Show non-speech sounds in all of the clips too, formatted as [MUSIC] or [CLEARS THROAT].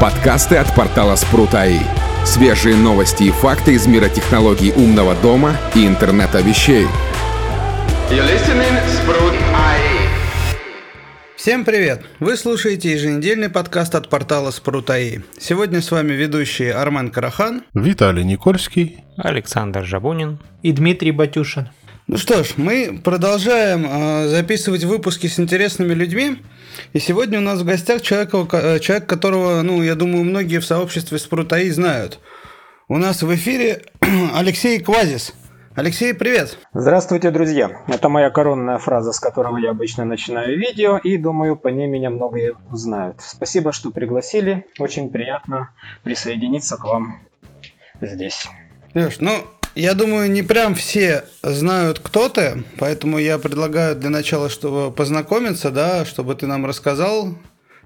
Подкасты от портала Спрут.АИ. Свежие новости и факты из мира технологий умного дома и интернета вещей. Всем привет! Вы слушаете еженедельный подкаст от портала Спрут.АИ. Сегодня с вами ведущие Армен Карахан, Виталий Никольский, Александр Жабунин и Дмитрий Батюшин. Ну что ж, мы продолжаем э, записывать выпуски с интересными людьми. И сегодня у нас в гостях человек, э, человек, которого, ну, я думаю, многие в сообществе Спрутаи знают. У нас в эфире [CLEARS THROAT] Алексей Квазис. Алексей, привет! Здравствуйте, друзья! Это моя коронная фраза, с которого я обычно начинаю видео, и думаю, по ней меня многие узнают. Спасибо, что пригласили. Очень приятно присоединиться к вам здесь. Леш, ну, я думаю, не прям все знают, кто ты, поэтому я предлагаю для начала, чтобы познакомиться, да, чтобы ты нам рассказал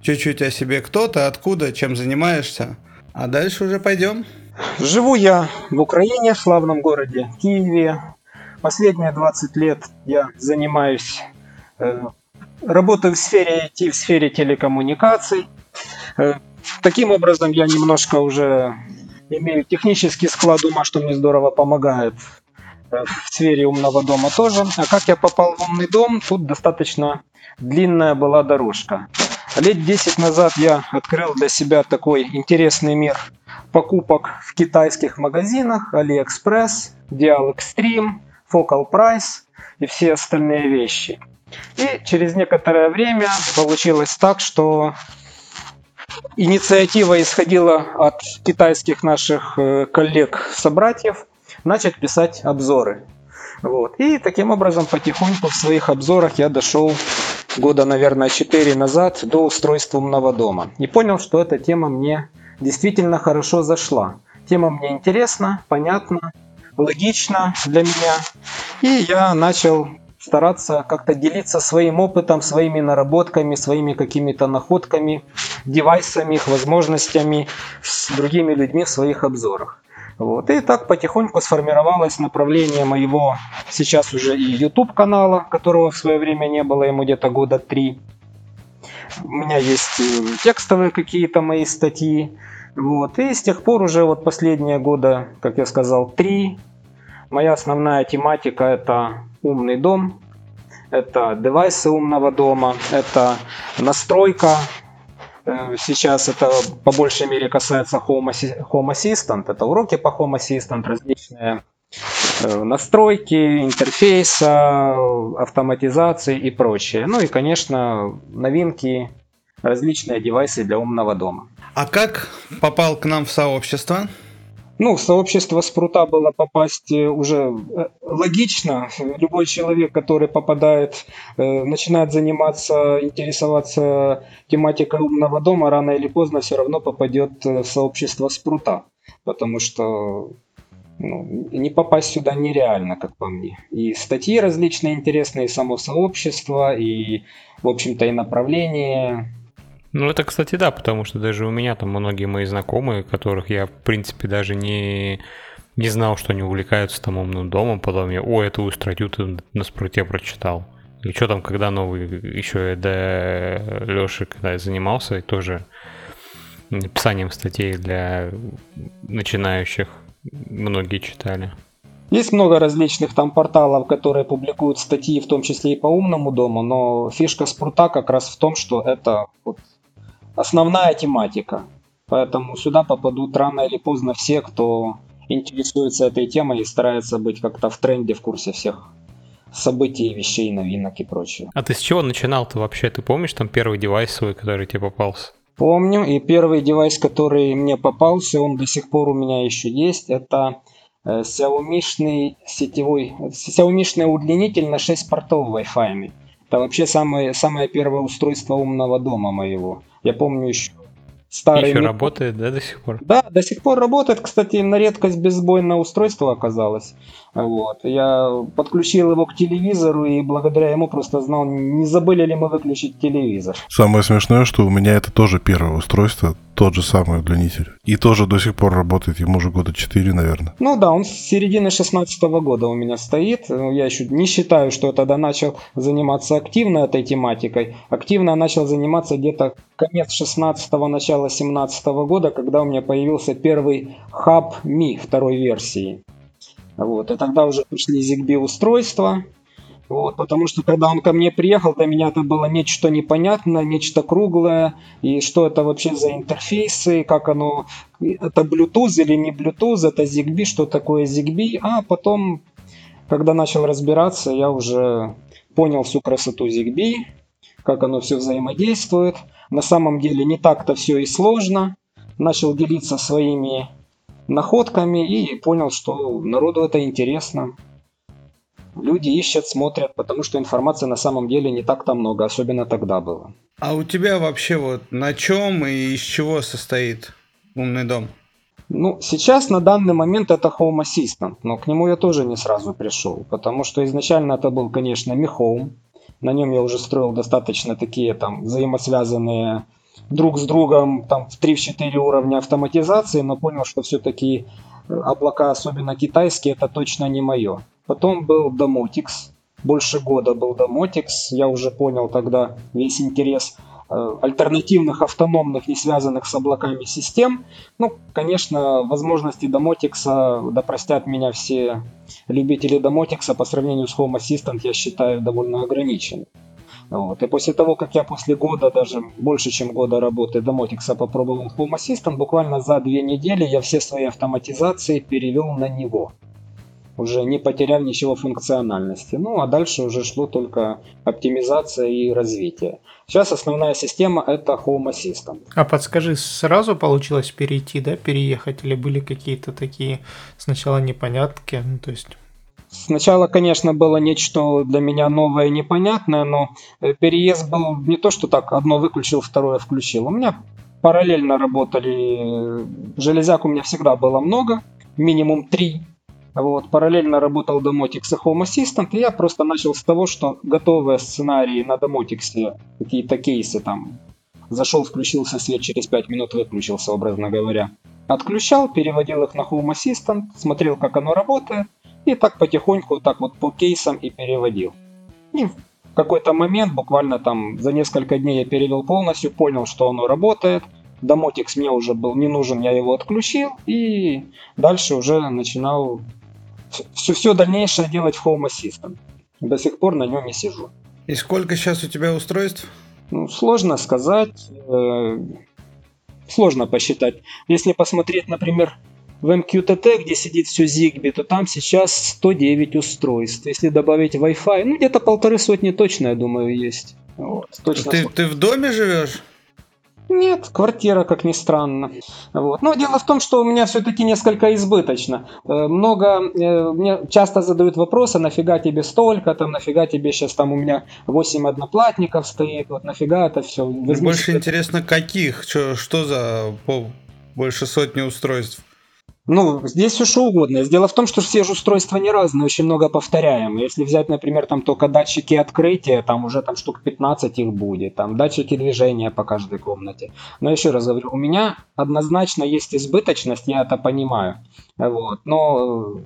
чуть-чуть о себе, кто ты, откуда, чем занимаешься. А дальше уже пойдем. Живу я в Украине, в славном городе Киеве. Последние 20 лет я занимаюсь, э, работаю в сфере IT, в сфере телекоммуникаций. Э, таким образом я немножко уже имею технический склад ума, что мне здорово помогает э, в сфере умного дома тоже. А как я попал в умный дом, тут достаточно длинная была дорожка. Лет 10 назад я открыл для себя такой интересный мир покупок в китайских магазинах, AliExpress, Dial Extreme, Focal Price и все остальные вещи. И через некоторое время получилось так, что инициатива исходила от китайских наших э, коллег-собратьев начать писать обзоры. Вот. И таким образом потихоньку в своих обзорах я дошел года, наверное, 4 назад до устройства умного дома. И понял, что эта тема мне действительно хорошо зашла. Тема мне интересна, понятна, логична для меня. И я начал стараться как-то делиться своим опытом, своими наработками, своими какими-то находками, девайсами, их возможностями с другими людьми в своих обзорах. Вот. И так потихоньку сформировалось направление моего сейчас уже и YouTube канала, которого в свое время не было, ему где-то года три. У меня есть э, текстовые какие-то мои статьи. Вот. И с тех пор уже вот последние года, как я сказал, три. Моя основная тематика это умный дом, это девайсы умного дома, это настройка. Э, сейчас это по большей мере касается Home Assistant. Это уроки по Home Assistant, различные э, настройки интерфейса, автоматизации и прочее. Ну и, конечно, новинки, различные девайсы для умного дома. А как попал к нам в сообщество? Ну, в сообщество спрута было попасть э, уже э, логично. Любой человек, который попадает, э, начинает заниматься, интересоваться тематикой умного дома, рано или поздно все равно попадет в сообщество спрута. Потому что ну, не попасть сюда нереально, как по мне. И статьи различные интересные, и само сообщество, и, в общем-то, и направление ну, это, кстати, да, потому что даже у меня там многие мои знакомые, которых я, в принципе, даже не, не знал, что они увлекаются там умным домом, потом я, о, эту статью ты на спруте прочитал. И что там, когда новый, еще я до Леши, когда я занимался, и тоже написанием статей для начинающих многие читали. Есть много различных там порталов, которые публикуют статьи, в том числе и по умному дому, но фишка спрута как раз в том, что это вот основная тематика. Поэтому сюда попадут рано или поздно все, кто интересуется этой темой и старается быть как-то в тренде, в курсе всех событий, вещей, новинок и прочего. А ты с чего начинал-то вообще? Ты помнишь там первый девайс свой, который тебе попался? Помню, и первый девайс, который мне попался, он до сих пор у меня еще есть, это э, Xiaomi сетевой, Xiaomi удлинитель на 6 портов Wi-Fi. Это вообще самое, самое первое устройство умного дома моего. Я помню еще старый... Еще работает, да, до сих пор? Да, до сих пор работает. Кстати, на редкость безбойное устройство оказалось. Вот. Я подключил его к телевизору и благодаря ему просто знал, не забыли ли мы выключить телевизор. Самое смешное, что у меня это тоже первое устройство. Тот же самый удлинитель. И тоже до сих пор работает, ему уже года 4, наверное. Ну да, он с середины 16 года у меня стоит. Я еще не считаю, что я тогда начал заниматься активно этой тематикой. Активно начал заниматься где-то конец 16 начало 17 года, когда у меня появился первый хаб Mi второй версии. Вот, и тогда уже пришли ZigBee устройства, вот, потому что когда он ко мне приехал, для меня это было нечто непонятное, нечто круглое, и что это вообще за интерфейсы, как оно, это Bluetooth или не Bluetooth, это ZigBee, что такое ZigBee, а потом, когда начал разбираться, я уже понял всю красоту ZigBee, как оно все взаимодействует. На самом деле не так-то все и сложно. Начал делиться своими находками и понял, что народу это интересно люди ищут, смотрят, потому что информации на самом деле не так-то много, особенно тогда было. А у тебя вообще вот на чем и из чего состоит умный дом? Ну, сейчас на данный момент это Home Assistant, но к нему я тоже не сразу пришел, потому что изначально это был, конечно, Mi Home. На нем я уже строил достаточно такие там взаимосвязанные друг с другом там в 3-4 уровня автоматизации, но понял, что все-таки облака, особенно китайские, это точно не мое. Потом был Домотикс. Больше года был Домотикс. Я уже понял тогда весь интерес э, альтернативных автономных, не связанных с облаками систем. Ну, конечно, возможности Домотикса, да простят меня все любители Домотикса, по сравнению с Home Assistant, я считаю, довольно ограничены. Вот. И после того, как я после года, даже больше чем года работы Домотикса попробовал Home Assistant, буквально за две недели я все свои автоматизации перевел на него уже не потеряв ничего функциональности. Ну а дальше уже шло только оптимизация и развитие. Сейчас основная система это Home Assistant. А подскажи, сразу получилось перейти, да, переехать, или были какие-то такие сначала непонятки, ну, то есть Сначала, конечно, было нечто для меня новое и непонятное, но э, переезд был не то, что так, одно выключил, второе включил. У меня параллельно работали, э, железяк у меня всегда было много, минимум три вот, параллельно работал Domotics и Home Assistant, и я просто начал с того, что готовые сценарии на Domotics, какие-то кейсы там, зашел, включился свет, через 5 минут выключился, образно говоря. Отключал, переводил их на Home Assistant, смотрел, как оно работает, и так потихоньку, так вот по кейсам и переводил. И в какой-то момент, буквально там за несколько дней я перевел полностью, понял, что оно работает, Домотикс мне уже был не нужен, я его отключил и дальше уже начинал все, все дальнейшее делать в Home Assistant. До сих пор на нем и сижу. И сколько сейчас у тебя устройств? Ну, сложно сказать. Э, сложно посчитать. Если посмотреть, например, в MQTT, где сидит все Zigbee, то там сейчас 109 устройств. Если добавить Wi-Fi, ну где-то полторы сотни точно, я думаю, есть. Вот, точно ты, ты в доме живешь? Нет, квартира, как ни странно. Вот. Но дело в том, что у меня все-таки несколько избыточно. Э, много, э, мне часто задают вопросы, нафига тебе столько, там, нафига тебе сейчас там у меня 8 одноплатников стоит, вот нафига это все. Возьми Больше себе... интересно, каких? Что, что за по больше сотни устройств? Ну, здесь все что угодно. Дело в том, что все же устройства не разные, очень много повторяем. Если взять, например, там только датчики открытия, там уже там штук 15 их будет, там датчики движения по каждой комнате. Но еще раз говорю, у меня однозначно есть избыточность, я это понимаю. Вот. Но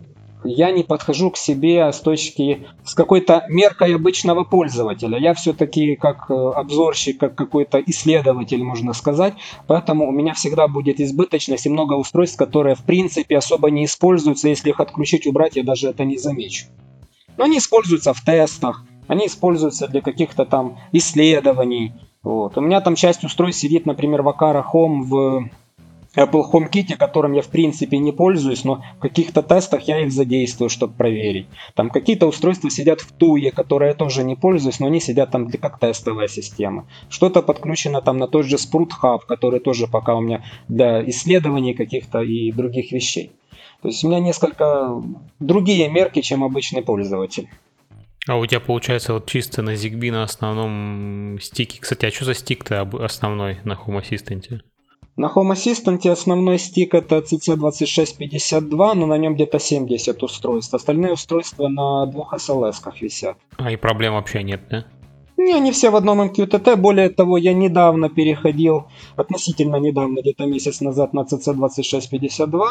я не подхожу к себе с точки, с какой-то меркой обычного пользователя. Я все-таки как э, обзорщик, как какой-то исследователь, можно сказать. Поэтому у меня всегда будет избыточность и много устройств, которые в принципе особо не используются. Если их отключить, убрать, я даже это не замечу. Но они используются в тестах, они используются для каких-то там исследований. Вот. У меня там часть устройств сидит, например, в Akara Home в Apple HomeKit, которым я в принципе не пользуюсь, но в каких-то тестах я их задействую, чтобы проверить. Там какие-то устройства сидят в Туе, которые я тоже не пользуюсь, но они сидят там как тестовая система. Что-то подключено там на тот же Sprout Hub, который тоже пока у меня для исследований каких-то и других вещей. То есть у меня несколько другие мерки, чем обычный пользователь. А у тебя получается вот чисто на ZigBee на основном стике. Кстати, а что за стик-то основной на Home Assistant? На Home Assistant основной стик это CC2652, но на нем где-то 70 устройств. Остальные устройства на двух SLS висят. А и проблем вообще нет, да? Не, они все в одном MQTT. Более того, я недавно переходил, относительно недавно, где-то месяц назад на CC2652.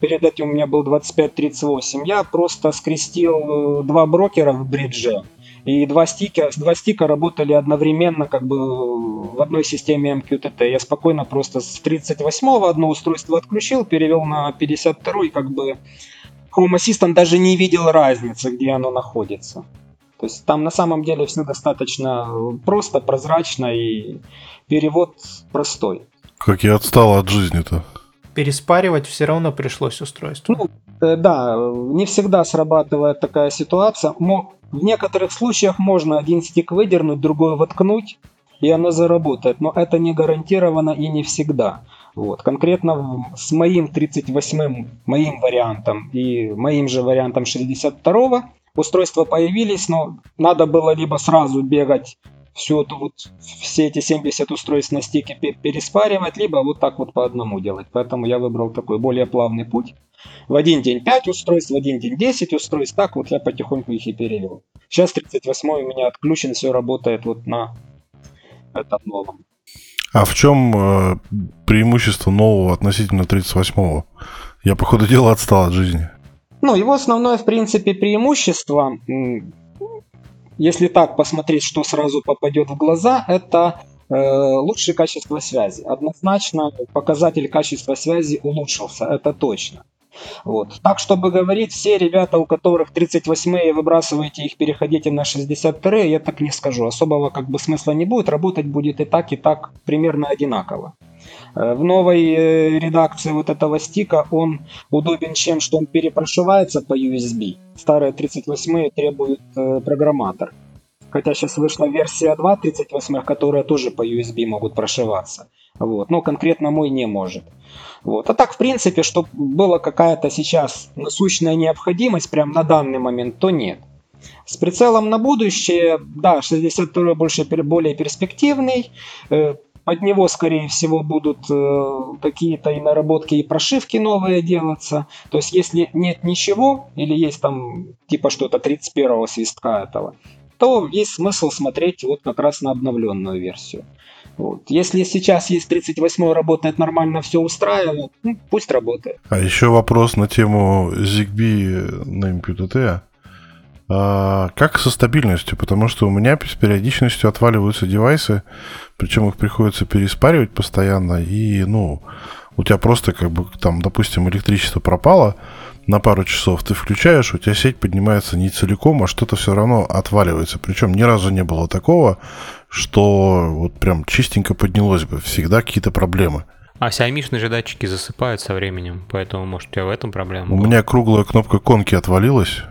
Перед этим у меня был 2538. Я просто скрестил э, два брокера в бридже. И два стика, два стика работали одновременно как бы в одной системе MQTT. Я спокойно просто с 38 одно устройство отключил, перевел на 52 и как бы Chrome Assistant даже не видел разницы, где оно находится. То есть там на самом деле все достаточно просто, прозрачно и перевод простой. Как я отстал от жизни-то. Переспаривать все равно пришлось устройство. Ну, э, да, не всегда срабатывает такая ситуация. В некоторых случаях можно один стик выдернуть, другой воткнуть, и оно заработает. Но это не гарантированно и не всегда. Вот. Конкретно с моим 38-м, моим вариантом и моим же вариантом 62-го устройства появились, но надо было либо сразу бегать всю эту вот, все эти 70 устройств на стике переспаривать, либо вот так вот по одному делать. Поэтому я выбрал такой более плавный путь. В один день 5 устройств, в один день 10 устройств. Так вот я потихоньку их и перевел. Сейчас 38 у меня отключен, все работает вот на этом новом. А в чем э, преимущество нового относительно 38-го? Я, по ходу дела, отстал от жизни. Ну, его основное, в принципе, преимущество, если так посмотреть, что сразу попадет в глаза, это э, лучшее качество связи. Однозначно показатель качества связи улучшился, это точно. Вот. Так, чтобы говорить, все ребята, у которых 38-е, выбрасываете их, переходите на 62-е, я так не скажу. Особого как бы смысла не будет, работать будет и так, и так примерно одинаково. Э, в новой э, редакции вот этого стика он удобен чем, что он перепрошивается по USB. Старые 38 требуют э, программатор. Хотя сейчас вышла версия 2 38, которая тоже по USB могут прошиваться. Вот. Но конкретно мой не может. Вот. А так, в принципе, чтобы была какая-то сейчас насущная необходимость прямо на данный момент, то нет. С прицелом на будущее, да, 62 больше, более перспективный. Под него, скорее всего, будут э, какие-то и наработки, и прошивки новые делаться. То есть, если нет ничего, или есть там типа что-то 31-го свистка этого, то есть смысл смотреть вот как раз на обновленную версию. Вот. Если сейчас есть 38 работает нормально, все устраивает, ну, пусть работает. А еще вопрос на тему ZigBee на MQTT. А, как со стабильностью? Потому что у меня с периодичностью отваливаются девайсы, причем их приходится переспаривать постоянно, и, ну, у тебя просто как бы там, допустим, электричество пропало на пару часов, ты включаешь, у тебя сеть поднимается не целиком, а что-то все равно отваливается. Причем ни разу не было такого, что вот прям чистенько поднялось бы. Всегда какие-то проблемы. А Xiaomi же датчики засыпают со временем, поэтому, может, у тебя в этом проблема? У меня круглая кнопка конки отвалилась,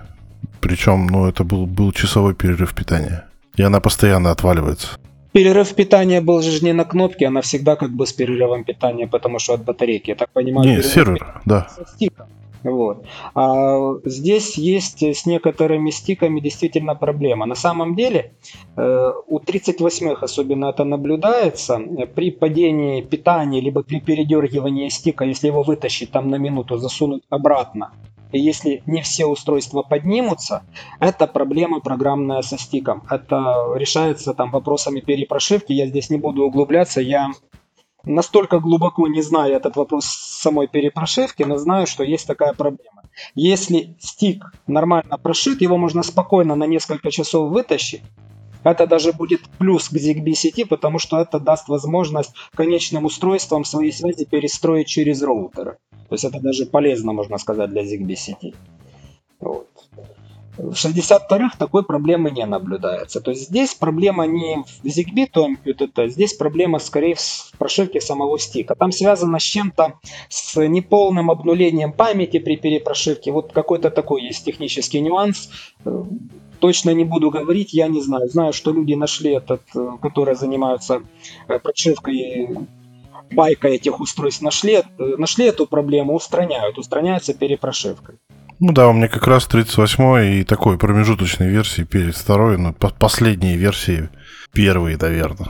причем, ну, это был, был часовой перерыв питания. И она постоянно отваливается. Перерыв питания был же не на кнопке, она всегда как бы с перерывом питания, потому что от батарейки. Я так понимаю, не, сервер, да. Вот. А здесь есть с некоторыми стиками действительно проблема. На самом деле э, у 38-х особенно это наблюдается. При падении питания, либо при передергивании стика, если его вытащить там на минуту, засунуть обратно, и если не все устройства поднимутся, это проблема программная со стиком. Это решается там вопросами перепрошивки. Я здесь не буду углубляться. Я настолько глубоко не знаю этот вопрос самой перепрошивки, но знаю, что есть такая проблема. Если стик нормально прошит, его можно спокойно на несколько часов вытащить. Это даже будет плюс к ZigBee сети, потому что это даст возможность конечным устройствам свои связи перестроить через роутеры. То есть это даже полезно, можно сказать, для ZigBee сети. Вот. В 62-х такой проблемы не наблюдается. То есть здесь проблема не в ZigBee, то MQTT, здесь проблема скорее в прошивке самого стика. Там связано с чем-то, с неполным обнулением памяти при перепрошивке. Вот какой-то такой есть технический нюанс. Точно не буду говорить, я не знаю. Знаю, что люди нашли этот, которые занимаются э, прошивкой байка этих устройств нашли, нашли эту проблему, устраняют. Устраняется перепрошивкой. Ну да, у меня как раз 38 и такой промежуточной версии перед второй, ну, последней версии первой, наверное.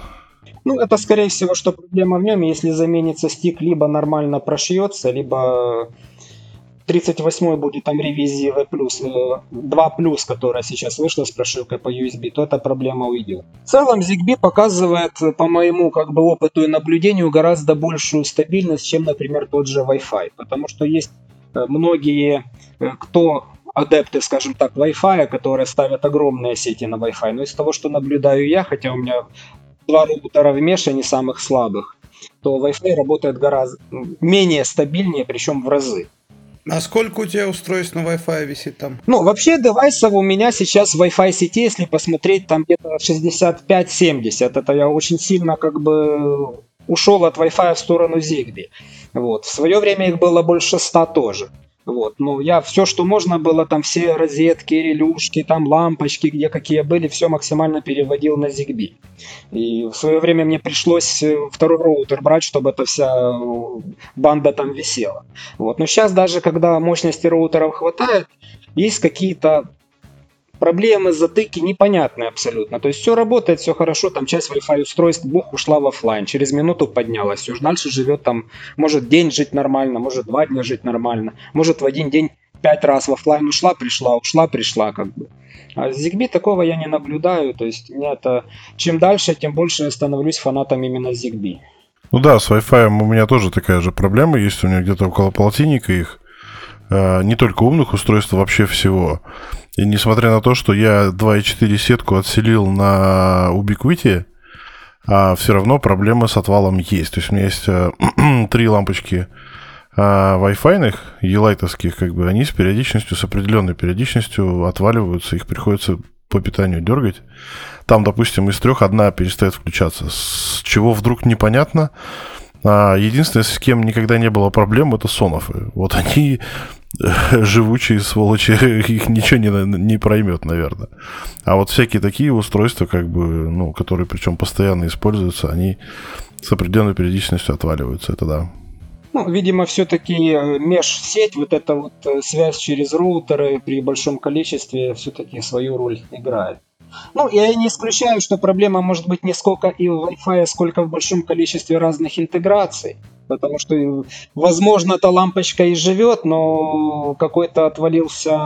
Ну, это, скорее всего, что проблема в нем, если заменится стик, либо нормально прошьется, либо 38 будет там ревизии V+, 2+, которая сейчас вышла с прошивкой по USB, то эта проблема уйдет. В целом ZigBee показывает, по моему как бы опыту и наблюдению, гораздо большую стабильность, чем, например, тот же Wi-Fi. Потому что есть э, многие, э, кто адепты, скажем так, Wi-Fi, которые ставят огромные сети на Wi-Fi. Но из того, что наблюдаю я, хотя у меня два роутера в меше, не самых слабых, то Wi-Fi работает гораздо менее стабильнее, причем в разы. А сколько у тебя устройств на Wi-Fi висит там? Ну, вообще девайсов у меня сейчас в Wi-Fi сети, если посмотреть, там где-то 65-70. Это я очень сильно как бы ушел от Wi-Fi в сторону Zigbee. Вот. В свое время их было больше 100 тоже. Вот, ну, я все, что можно было, там все розетки, релюшки, там лампочки, где какие были, все максимально переводил на ZigBee. И в свое время мне пришлось э, второй роутер брать, чтобы эта вся э, банда там висела. Вот, но сейчас даже, когда мощности роутеров хватает, есть какие-то проблемы, затыки непонятные абсолютно. То есть все работает, все хорошо, там часть Wi-Fi устройств бух ушла в офлайн, через минуту поднялась, все, дальше живет там, может день жить нормально, может два дня жить нормально, может в один день пять раз в офлайн ушла, пришла, ушла, пришла как бы. А с ZigBee такого я не наблюдаю, то есть мне это, чем дальше, тем больше я становлюсь фанатом именно ZigBee. Ну да, с Wi-Fi у меня тоже такая же проблема есть, у меня где-то около полтинника их, не только умных устройств, а вообще всего. И несмотря на то, что я 2.4 сетку отселил на Ubiquiti, а все равно проблемы с отвалом есть. То есть у меня есть э, [CLEARS THROAT] три лампочки а Wi-Fi, елайтовских, как бы, они с периодичностью, с определенной периодичностью отваливаются, их приходится по питанию дергать. Там, допустим, из трех одна перестает включаться. С чего вдруг непонятно. А единственное, с кем никогда не было проблем, это сонофы. Вот они [LAUGHS] живучие сволочи, [LAUGHS] их ничего не, не проймет, наверное. А вот всякие такие устройства, как бы, ну, которые причем постоянно используются, они с определенной периодичностью отваливаются, это да. Ну, видимо, все-таки э, меж-сеть, вот эта вот э, связь через роутеры при большом количестве все-таки свою роль играет. Ну, я не исключаю, что проблема может быть не сколько и в Wi-Fi, сколько в большом количестве разных интеграций. Потому что, возможно, эта лампочка и живет, но какой-то отвалился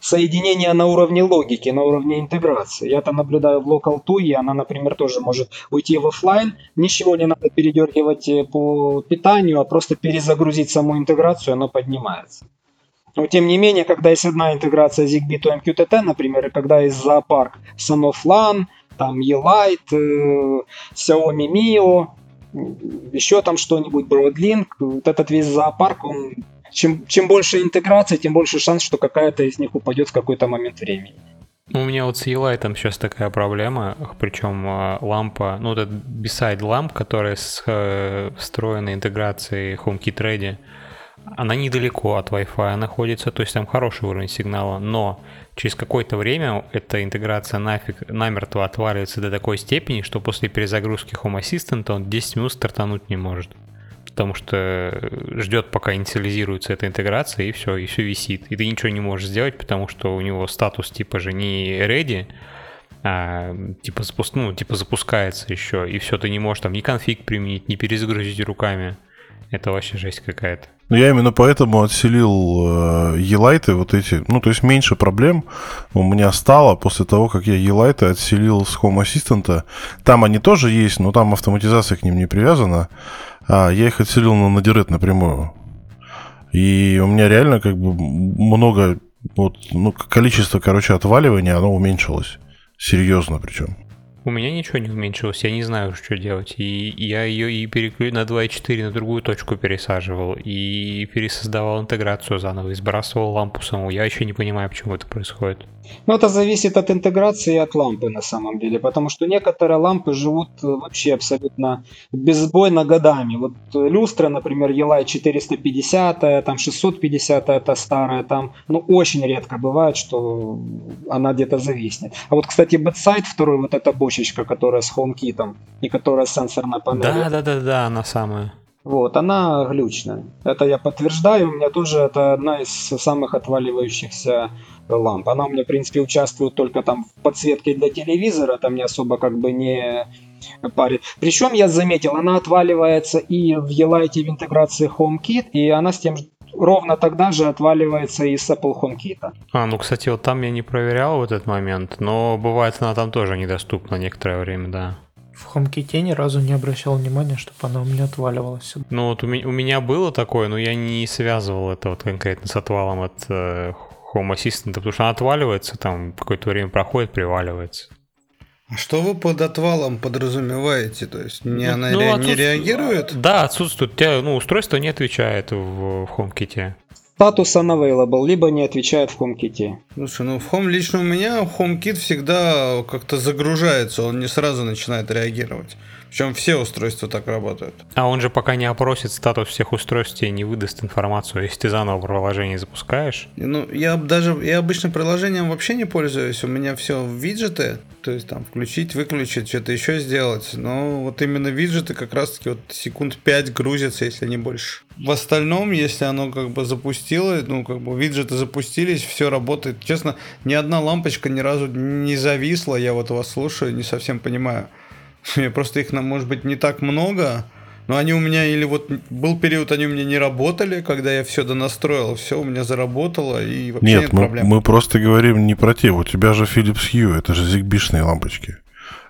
соединение на уровне логики, на уровне интеграции. Я-то наблюдаю в Local 2, и она, например, тоже может уйти в офлайн. Ничего не надо передергивать по питанию, а просто перезагрузить саму интеграцию, она поднимается. Но тем не менее, когда есть одна интеграция ZigBee to MQTT, например, и когда есть зоопарк Sanofi там Елайт, э, Xiaomi Mio, еще там что-нибудь, Broadlink, вот этот весь зоопарк, он чем, чем больше интеграции, тем больше шанс, что какая-то из них упадет в какой-то момент времени. У меня вот с Елайтом сейчас такая проблема, причем э, лампа, ну, это beside ламп, которая с э, встроенной интеграцией HomeKit Ready, она недалеко от Wi-Fi находится, то есть там хороший уровень сигнала, но через какое-то время эта интеграция нафиг намертво отваливается до такой степени, что после перезагрузки Home Assistant он 10 минут стартануть не может. Потому что ждет, пока инициализируется эта интеграция, и все, и все висит. И ты ничего не можешь сделать, потому что у него статус типа же не ready, а, типа, запуск, ну, типа запускается еще, и все, ты не можешь там ни конфиг применить, ни перезагрузить руками. Это вообще жесть какая-то. Ну, я именно поэтому отселил э, елайты вот эти. Ну, то есть меньше проблем у меня стало после того, как я елайты отселил с Home Assistant. Там они тоже есть, но там автоматизация к ним не привязана. А я их отселил на Надирет напрямую. И у меня реально как бы много, вот, ну, количество, короче, отваливания, оно уменьшилось. Серьезно причем. У меня ничего не уменьшилось, я не знаю, что делать. И я ее и переклю на 2.4 на другую точку пересаживал, и пересоздавал интеграцию заново, и сбрасывал лампу саму. Я еще не понимаю, почему это происходит. Ну, это зависит от интеграции и от лампы на самом деле, потому что некоторые лампы живут э, вообще абсолютно безбойно годами. Вот э, люстра, например, Елай 450, там 650, это старая, там, ну, очень редко бывает, что она где-то зависнет. А вот, кстати, Bedside второй, вот эта бочечка, которая с HomeKit и которая сенсорная панель. Да, да, да, да, она самая. Вот, она глючная. Это я подтверждаю. У меня тоже это одна из самых отваливающихся ламп. Она у меня, в принципе, участвует только там в подсветке для телевизора, там не особо как бы не парит. Причем я заметил, она отваливается и в Елайте в интеграции HomeKit, и она с тем ровно тогда же отваливается и с Apple HomeKit. А, ну, кстати, вот там я не проверял в этот момент, но бывает она там тоже недоступна некоторое время, да. В HomeKit ни разу не обращал внимания, чтобы она у меня отваливалась. Ну вот у меня, у меня было такое, но я не связывал это вот конкретно с отвалом от э, Home Assistant, потому что она отваливается, там какое-то время проходит, приваливается. А что вы под отвалом подразумеваете? То есть не, Ну, она ну, ре- не отсутствует- реагирует? Да, отсутствует. У тебя, ну, устройство не отвечает в, в HomeKit. Статус unavailable, либо не отвечает в HomeKit. Слушай, ну в Home лично у меня HomeKit всегда как-то загружается, он не сразу начинает реагировать. Причем все устройства так работают. А он же пока не опросит статус всех устройств, тебе не выдаст информацию, если ты заново приложение запускаешь. И, Ну, я даже, я обычно приложением вообще не пользуюсь, у меня все в виджеты, то есть там включить, выключить, что-то еще сделать. Но вот именно виджеты как раз-таки вот секунд 5 грузятся, если не больше. В остальном, если оно как бы запустило, ну как бы виджеты запустились, все работает. Честно, ни одна лампочка ни разу не зависла, я вот вас слушаю, не совсем понимаю. [LAUGHS] Просто их, может быть, не так много, но они у меня или вот был период, они у меня не работали, когда я все донастроил, все у меня заработало и вообще нет, Нет, мы, проблем. мы просто говорим не про те. У тебя же Philips Hue, это же зигбишные лампочки.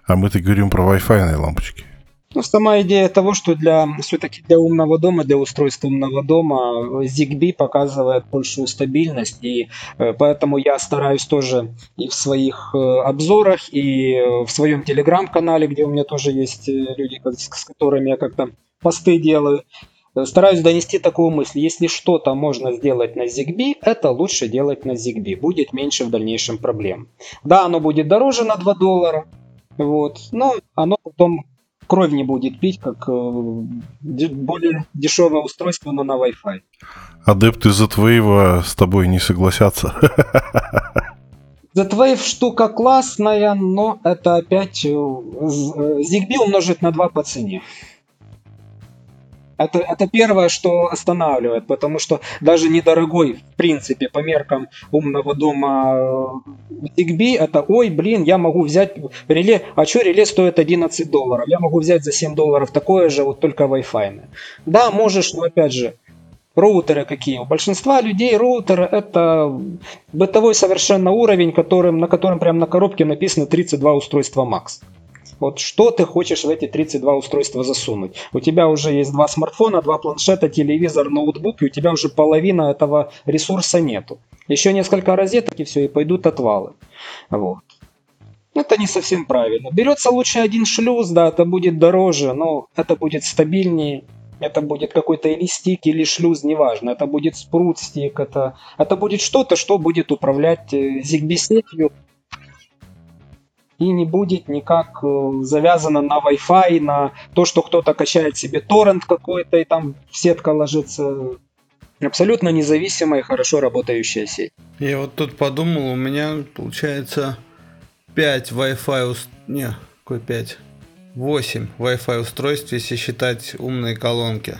А мы-то говорим про Wi-Fi лампочки. Ну, сама идея того, что для все-таки для умного дома, для устройства умного дома ZigBee показывает большую стабильность, и э, поэтому я стараюсь тоже и в своих э, обзорах, и э, в своем телеграм-канале, где у меня тоже есть э, люди, с которыми я как-то посты делаю, э, стараюсь донести такую мысль. Если что-то можно сделать на ZigBee, это лучше делать на ZigBee. Будет меньше в дальнейшем проблем. Да, оно будет дороже на 2 доллара, вот, но оно потом кровь не будет пить, как э, более дешевое устройство, но на Wi-Fi. Адепты Z-Wave с тобой не согласятся. [LAUGHS] Z-Wave штука классная, но это опять э, э, ZigBee умножить на 2 по цене. Это, это первое, что останавливает, потому что даже недорогой, в принципе, по меркам умного дома э, ZigBee, это, ой, блин, я могу взять реле, а что реле стоит 11 долларов? Я могу взять за 7 долларов такое же, вот только Wi-Fi. Да, можешь, но опять же, роутеры какие? У большинства людей роутеры это бытовой совершенно уровень, которым, на котором прямо на коробке написано 32 устройства макс. Вот что ты хочешь в эти 32 устройства засунуть? У тебя уже есть два смартфона, два планшета, телевизор, ноутбук, и у тебя уже половина этого ресурса нету. Еще несколько розеток и все, и пойдут отвалы. Вот. Это не совсем правильно. Берется лучше один шлюз, да, это будет дороже, но это будет стабильнее. Это будет какой-то или стик, или шлюз, неважно. Это будет спрут стик, это, это будет что-то, что будет управлять э, ZigBee сетью и не будет никак э, завязано на Wi-Fi, на то, что кто-то качает себе торрент какой-то и там сетка ложится. Абсолютно независимая хорошо работающая сеть. Я вот тут подумал, у меня получается 5 Wi-Fi... ус- Не, какой 5? 8 Wi-Fi устройств, если считать умные колонки.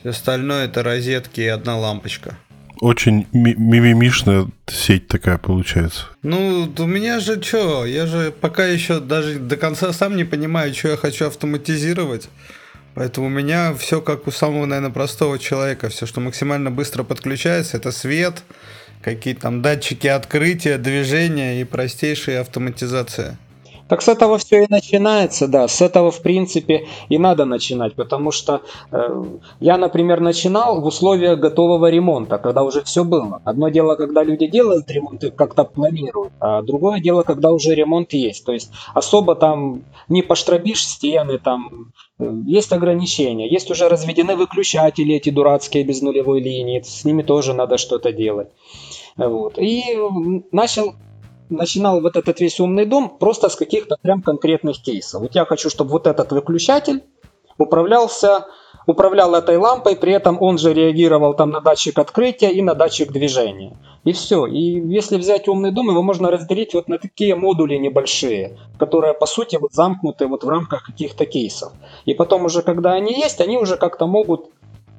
Все остальное это розетки и одна лампочка. Очень ми- мимимишная сеть такая получается. Ну, у меня же что, я же пока еще даже до конца сам не понимаю, что я хочу автоматизировать. Поэтому у меня все как у самого, наверное, простого человека. Все, что максимально быстро подключается, это свет, какие там датчики открытия, движения и простейшая автоматизация. Так с этого все и начинается, да. С этого, в принципе, и надо начинать, потому что э, я, например, начинал в условиях готового ремонта, когда уже все было. Одно дело, когда люди делают ремонт и как-то планируют, а другое дело, когда уже ремонт есть. То есть особо там не поштробишь стены, там э, есть ограничения. Есть уже разведены выключатели эти дурацкие без нулевой линии, с ними тоже надо что-то делать. Вот. И начал начинал вот этот весь умный дом просто с каких-то прям конкретных кейсов. Вот я хочу, чтобы вот этот выключатель управлялся, управлял этой лампой, при этом он же реагировал там на датчик открытия и на датчик движения. И все. И если взять умный дом, его можно разделить вот на такие модули небольшие, которые по сути вот замкнуты вот в рамках каких-то кейсов. И потом уже, когда они есть, они уже как-то могут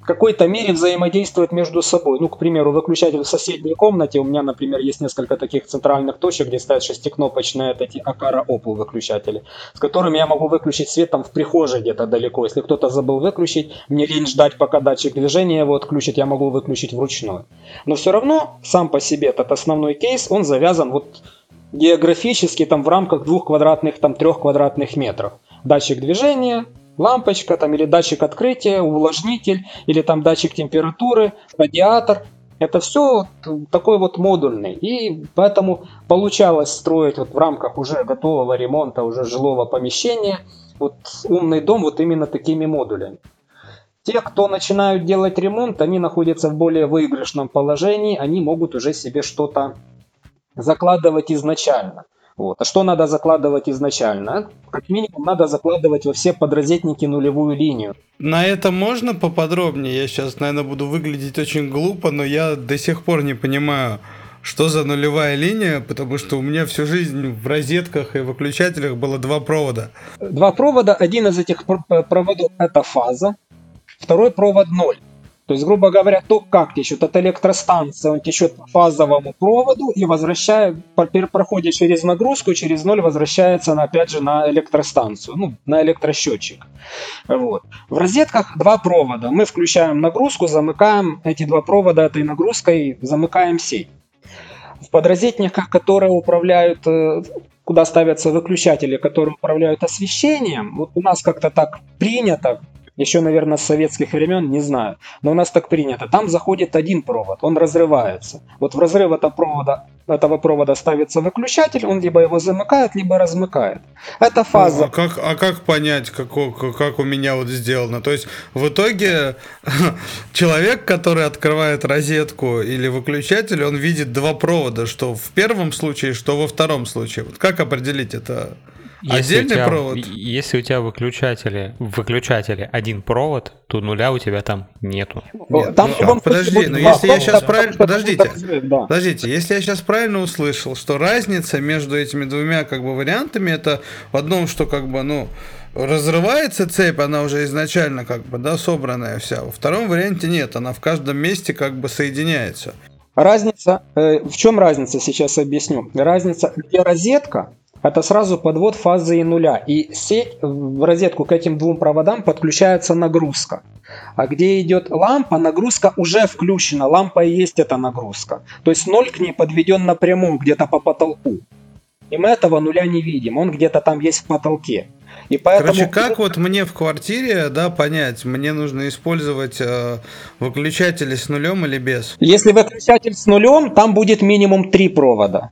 какой-то мере взаимодействуют между собой. Ну, к примеру, выключатель в соседней комнате, у меня, например, есть несколько таких центральных точек, где стоят шестикнопочные эти Акара Opal выключатели, с которыми я могу выключить свет там в прихожей где-то далеко. Если кто-то забыл выключить, мне лень ждать, пока датчик движения его отключит, я могу выключить вручную. Но все равно сам по себе этот основной кейс, он завязан вот географически там в рамках двух квадратных, там трех квадратных метров. Датчик движения, лампочка там или датчик открытия, увлажнитель или там датчик температуры, радиатор. Это все такой вот модульный. И поэтому получалось строить вот в рамках уже готового ремонта, уже жилого помещения, вот умный дом вот именно такими модулями. Те, кто начинают делать ремонт, они находятся в более выигрышном положении, они могут уже себе что-то закладывать изначально. Вот. А что надо закладывать изначально? Как минимум надо закладывать во все подрозетники нулевую линию. На это можно поподробнее? Я сейчас, наверное, буду выглядеть очень глупо, но я до сих пор не понимаю, что за нулевая линия, потому что у меня всю жизнь в розетках и выключателях было два провода. Два провода, один из этих проводов это фаза, второй провод ноль. То есть, грубо говоря, ток как течет от электростанции, он течет по фазовому проводу и возвращает, проходит через нагрузку, через ноль возвращается на, опять же на электростанцию, ну, на электросчетчик. Вот. В розетках два провода. Мы включаем нагрузку, замыкаем эти два провода этой нагрузкой, замыкаем сеть. В подрозетниках, которые управляют э, куда ставятся выключатели, которые управляют освещением, вот у нас как-то так принято, еще, наверное, с советских времен, не знаю. Но у нас так принято. Там заходит один провод, он разрывается. Вот в разрыв этого провода, этого провода ставится выключатель, он либо его замыкает, либо размыкает. Это фаза. А как, а как понять, как, как у меня вот сделано? То есть в итоге [LAUGHS] человек, который открывает розетку или выключатель, он видит два провода, что в первом случае, что во втором случае. Вот как определить это? Если Отдельный тебя, провод? Если у тебя выключатели, в выключателе один провод, то нуля у тебя там нету. Нет, там ну, а, подожди, но если я сейчас правильно... Подождите, подождите, если я сейчас правильно услышал, что разница между этими двумя как бы вариантами, это в одном, что как бы, ну, разрывается цепь, она уже изначально как бы, да, собранная вся. Во втором варианте нет, она в каждом месте как бы соединяется. Разница, э, в чем разница, сейчас объясню. Разница, где розетка, это сразу подвод фазы и нуля. И сеть в розетку к этим двум проводам подключается нагрузка. А где идет лампа, нагрузка уже включена. Лампа и есть эта нагрузка. То есть ноль к ней подведен напрямую, где-то по потолку. И мы этого нуля не видим. Он где-то там есть в потолке. И поэтому... Короче, как вот мне в квартире, да, понять, мне нужно использовать э, выключатели с нулем или без? Если выключатель с нулем, там будет минимум три провода.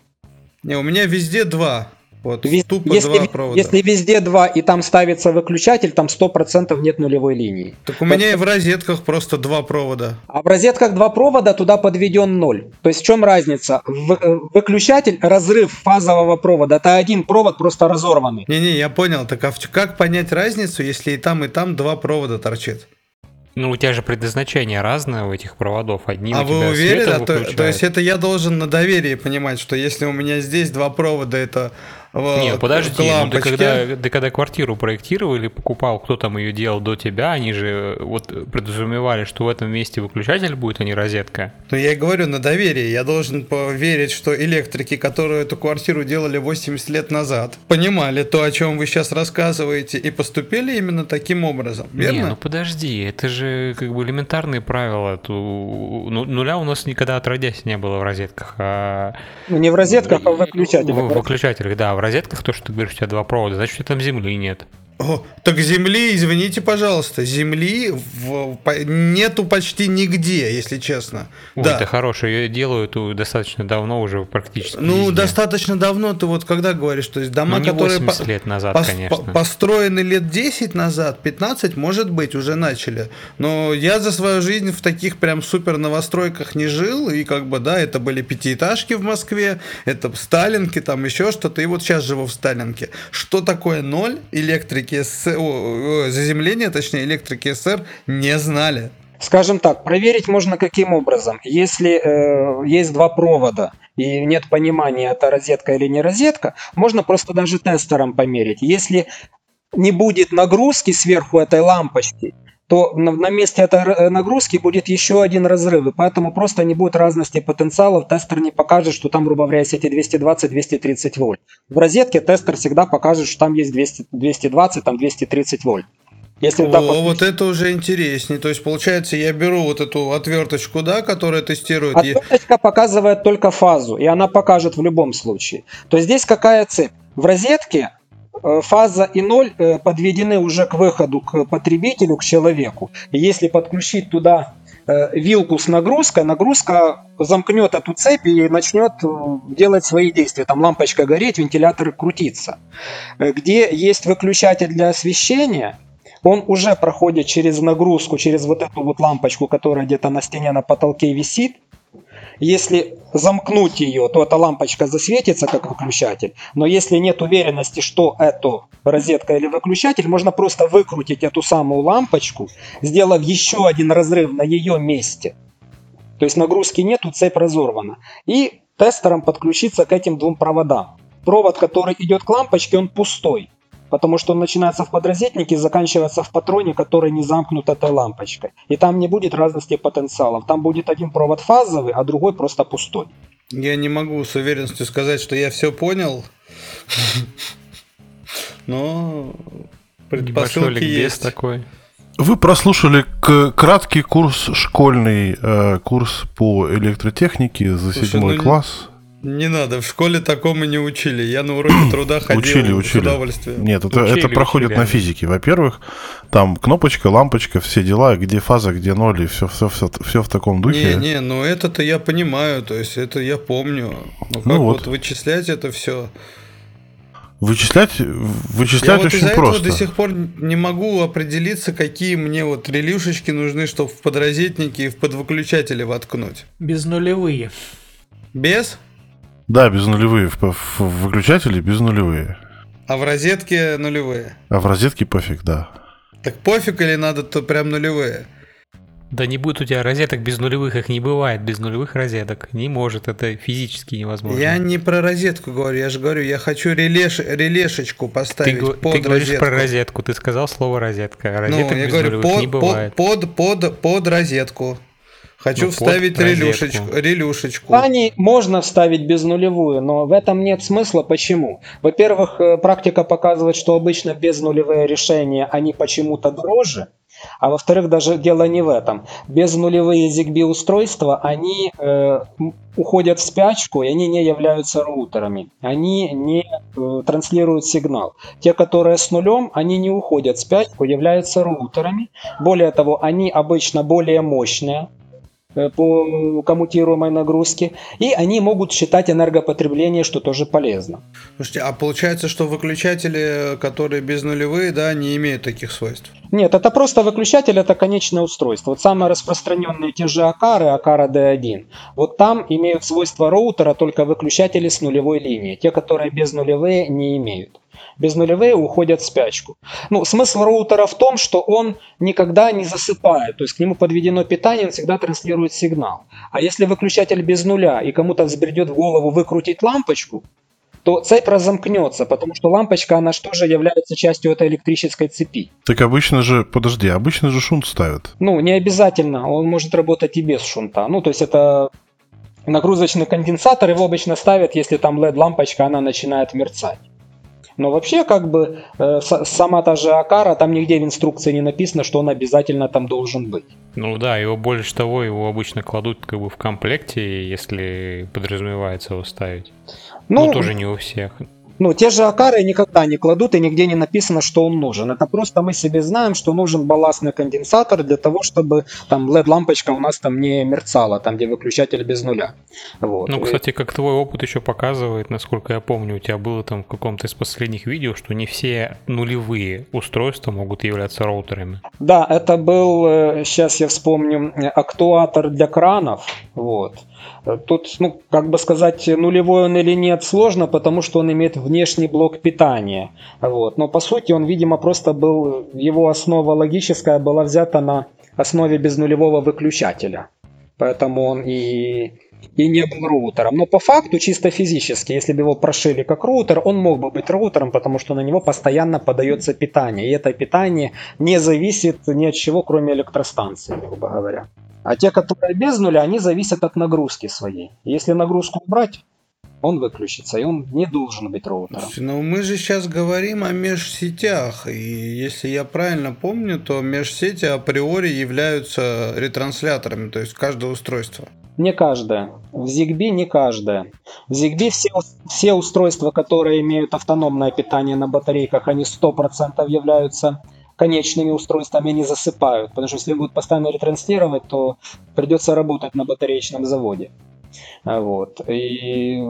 Не, у меня везде два. Вот Вез, тупо если, два провода. Если везде два и там ставится выключатель, там 100% нет нулевой линии. Так у меня и в розетках просто два провода. А в розетках два провода, туда подведен ноль. То есть в чем разница? В, э, выключатель, разрыв фазового провода, это один провод просто разорванный. Не-не, я понял. Так а как понять разницу, если и там, и там два провода торчит? Ну, у тебя же предназначение разное у этих проводов. Одни а у тебя вы уверены? А то, то есть это я должен на доверии понимать, что если у меня здесь два провода, это вот, Нет, подожди, ну ты когда, ты когда квартиру проектировал или покупал, кто там ее делал до тебя, они же вот предусматривали, что в этом месте выключатель будет, а не розетка. Ну я и говорю, на доверие. Я должен поверить, что электрики, которые эту квартиру делали 80 лет назад, понимали то, о чем вы сейчас рассказываете, и поступили именно таким образом, верно? Не, ну подожди, это же как бы элементарные правила. Ну, нуля у нас никогда отродясь не было в розетках. А... Ну, не в розетках, а в выключателях. В выключателях, да, в розетках, то, что ты говоришь, у тебя два провода, значит, у тебя там земли нет. О, так земли, извините, пожалуйста, земли в, по, нету почти нигде, если честно. Ой, да. это хорошее, ее делают достаточно давно уже практически. Ну, везде. достаточно давно, ты вот когда говоришь, то есть дома, ну, которые по, лет назад, пос, конечно. По, построены лет 10 назад, 15, может быть, уже начали. Но я за свою жизнь в таких прям супер новостройках не жил, и как бы, да, это были пятиэтажки в Москве, это Сталинки, там еще что-то, и вот сейчас живу в Сталинке. Что такое ноль электрики? Электрики СССР, заземления, точнее, электрики СССР не знали. Скажем так, проверить можно каким образом. Если э, есть два провода и нет понимания, это розетка или не розетка, можно просто даже тестером померить. Если не будет нагрузки сверху этой лампочки, то на, месте этой р- нагрузки будет еще один разрыв, и поэтому просто не будет разности потенциалов, тестер не покажет, что там, грубо говоря, есть эти 220-230 вольт. В розетке тестер всегда покажет, что там есть 200, 220, там 230 вольт. Если О, подключить- вот это уже интереснее. То есть, получается, я беру вот эту отверточку, да, которая тестирует. Отверточка показывает только фазу, и она покажет в любом случае. То есть здесь какая цепь? В розетке э, фаза и ноль э, подведены уже к выходу к потребителю, к человеку. Если подключить туда э, вилку с нагрузкой, нагрузка замкнет эту цепь и начнет э, делать свои действия. Там лампочка гореть, вентилятор крутиться. Э, Где есть выключатель для освещения, он уже проходит через нагрузку, через вот эту вот лампочку, которая где-то на стене на потолке висит. Если замкнуть ее, то эта лампочка засветится как выключатель. Но если нет уверенности, что это розетка или выключатель, можно просто выкрутить эту самую лампочку, сделав еще один разрыв на ее месте. То есть нагрузки нету, цепь разорвана. И тестером подключиться к этим двум проводам. Провод, который идет к лампочке, он пустой. Потому что он начинается в подрозетнике и заканчивается в патроне, который не замкнут этой лампочкой. И там не будет разности потенциалов. Там будет один провод фазовый, а другой просто пустой. Я не могу с уверенностью сказать, что я все понял. [LAUGHS] Но предпосылки есть. такой. Вы прослушали к- краткий курс, школьный э, курс по электротехнике за седьмой ну, класс. Не надо, в школе такому не учили. Я на уроке [CLEARS THROAT] труда ходил Учили, с учили. удовольствием. Нет, это, Учили, это проходит учили, на физике. Во-первых, там кнопочка, лампочка, все дела, где фаза, где ноль, и все, все, все, все в таком духе. Не, не, ну это-то я понимаю, то есть это я помню. Но как Ну вот. вот. вычислять это все? Вычислять, Я вычислять вот из-за очень этого просто. до сих пор не могу определиться, какие мне вот релюшечки нужны, чтобы в подрозетнике и в подвыключатели воткнуть. Безнулевые. Без? Да, без нулевые. В, в выключатели без нулевые. А в розетке нулевые. А в розетке пофиг, да. Так пофиг или надо то прям нулевые? Да не будет у тебя розеток без нулевых, их не бывает без нулевых розеток. Не может, это физически невозможно. Я не про розетку говорю, я же говорю, я хочу релеш, релешечку Ты, поставить го- под ты говоришь розетку. про розетку, ты сказал слово розетка. а Ну, Розеток я без говорю, нулевых не под, бывает. под, под, под, под розетку. Хочу Ну, вставить релюшечку. релюшечку. Плане можно вставить безнулевую, но в этом нет смысла. Почему? Во-первых, э, практика показывает, что обычно безнулевые решения, они почему-то дороже. А во-вторых, даже дело не в этом. Безнулевые ZigBee устройства, они э, уходят в спячку, и они не являются роутерами. Они не э, транслируют сигнал. Те, которые с нулем, они не уходят в спячку, являются роутерами. Более того, они обычно более мощные по коммутируемой нагрузке, и они могут считать энергопотребление, что тоже полезно. Слушайте, а получается, что выключатели, которые без нулевые, да, не имеют таких свойств? Нет, это просто выключатель, это конечное устройство. Вот самые распространенные те же Акары, Акара D1, вот там имеют свойства роутера только выключатели с нулевой линии. Те, которые без нулевые, не имеют. Без нулевые уходят в спячку. Ну, смысл роутера в том, что он никогда не засыпает. То есть к нему подведено питание, он всегда транслирует сигнал. А если выключатель без нуля и кому-то взбредет в голову выкрутить лампочку, то цепь разомкнется, потому что лампочка, она что же является частью этой электрической цепи. Так обычно же, подожди, обычно же шунт ставят. Ну, не обязательно, он может работать и без шунта. Ну, то есть это нагрузочный конденсатор, его обычно ставят, если там LED-лампочка, она начинает мерцать. Но вообще, как бы, э, сама та же Акара, там нигде в инструкции не написано, что он обязательно там должен быть. Ну да, его больше того, его обычно кладут как бы в комплекте, если подразумевается его ставить. Ну, Ну, тоже не у всех. Ну, те же Акары никогда не кладут, и нигде не написано, что он нужен. Это просто мы себе знаем, что нужен балластный конденсатор для того, чтобы там LED-лампочка у нас там не мерцала, там, где выключатель без нуля. Вот. Ну, кстати, как твой опыт еще показывает, насколько я помню, у тебя было там в каком-то из последних видео, что не все нулевые устройства могут являться роутерами. Да, это был, сейчас я вспомню, э, актуатор для кранов. Вот. Тут, ну, как бы сказать, нулевой он или нет, сложно, потому что он имеет внешний блок питания. Вот. Но по сути он, видимо, просто был, его основа логическая была взята на основе безнулевого выключателя. Поэтому он и, и не был роутером. Но по факту, чисто физически, если бы его прошили как роутер, он мог бы быть роутером, потому что на него постоянно подается питание. И это питание не зависит ни от чего, кроме электростанции, грубо говоря. А те, которые без нуля, они зависят от нагрузки своей. Если нагрузку убрать, он выключится, и он не должен быть роутером. Но мы же сейчас говорим о межсетях, и если я правильно помню, то межсети априори являются ретрансляторами, то есть каждое устройство. Не каждое. В ZigBee не каждое. В ZigBee все, все устройства, которые имеют автономное питание на батарейках, они 100% являются конечными устройствами, они засыпают. Потому что если будут постоянно ретранслировать, то придется работать на батареечном заводе. Вот. И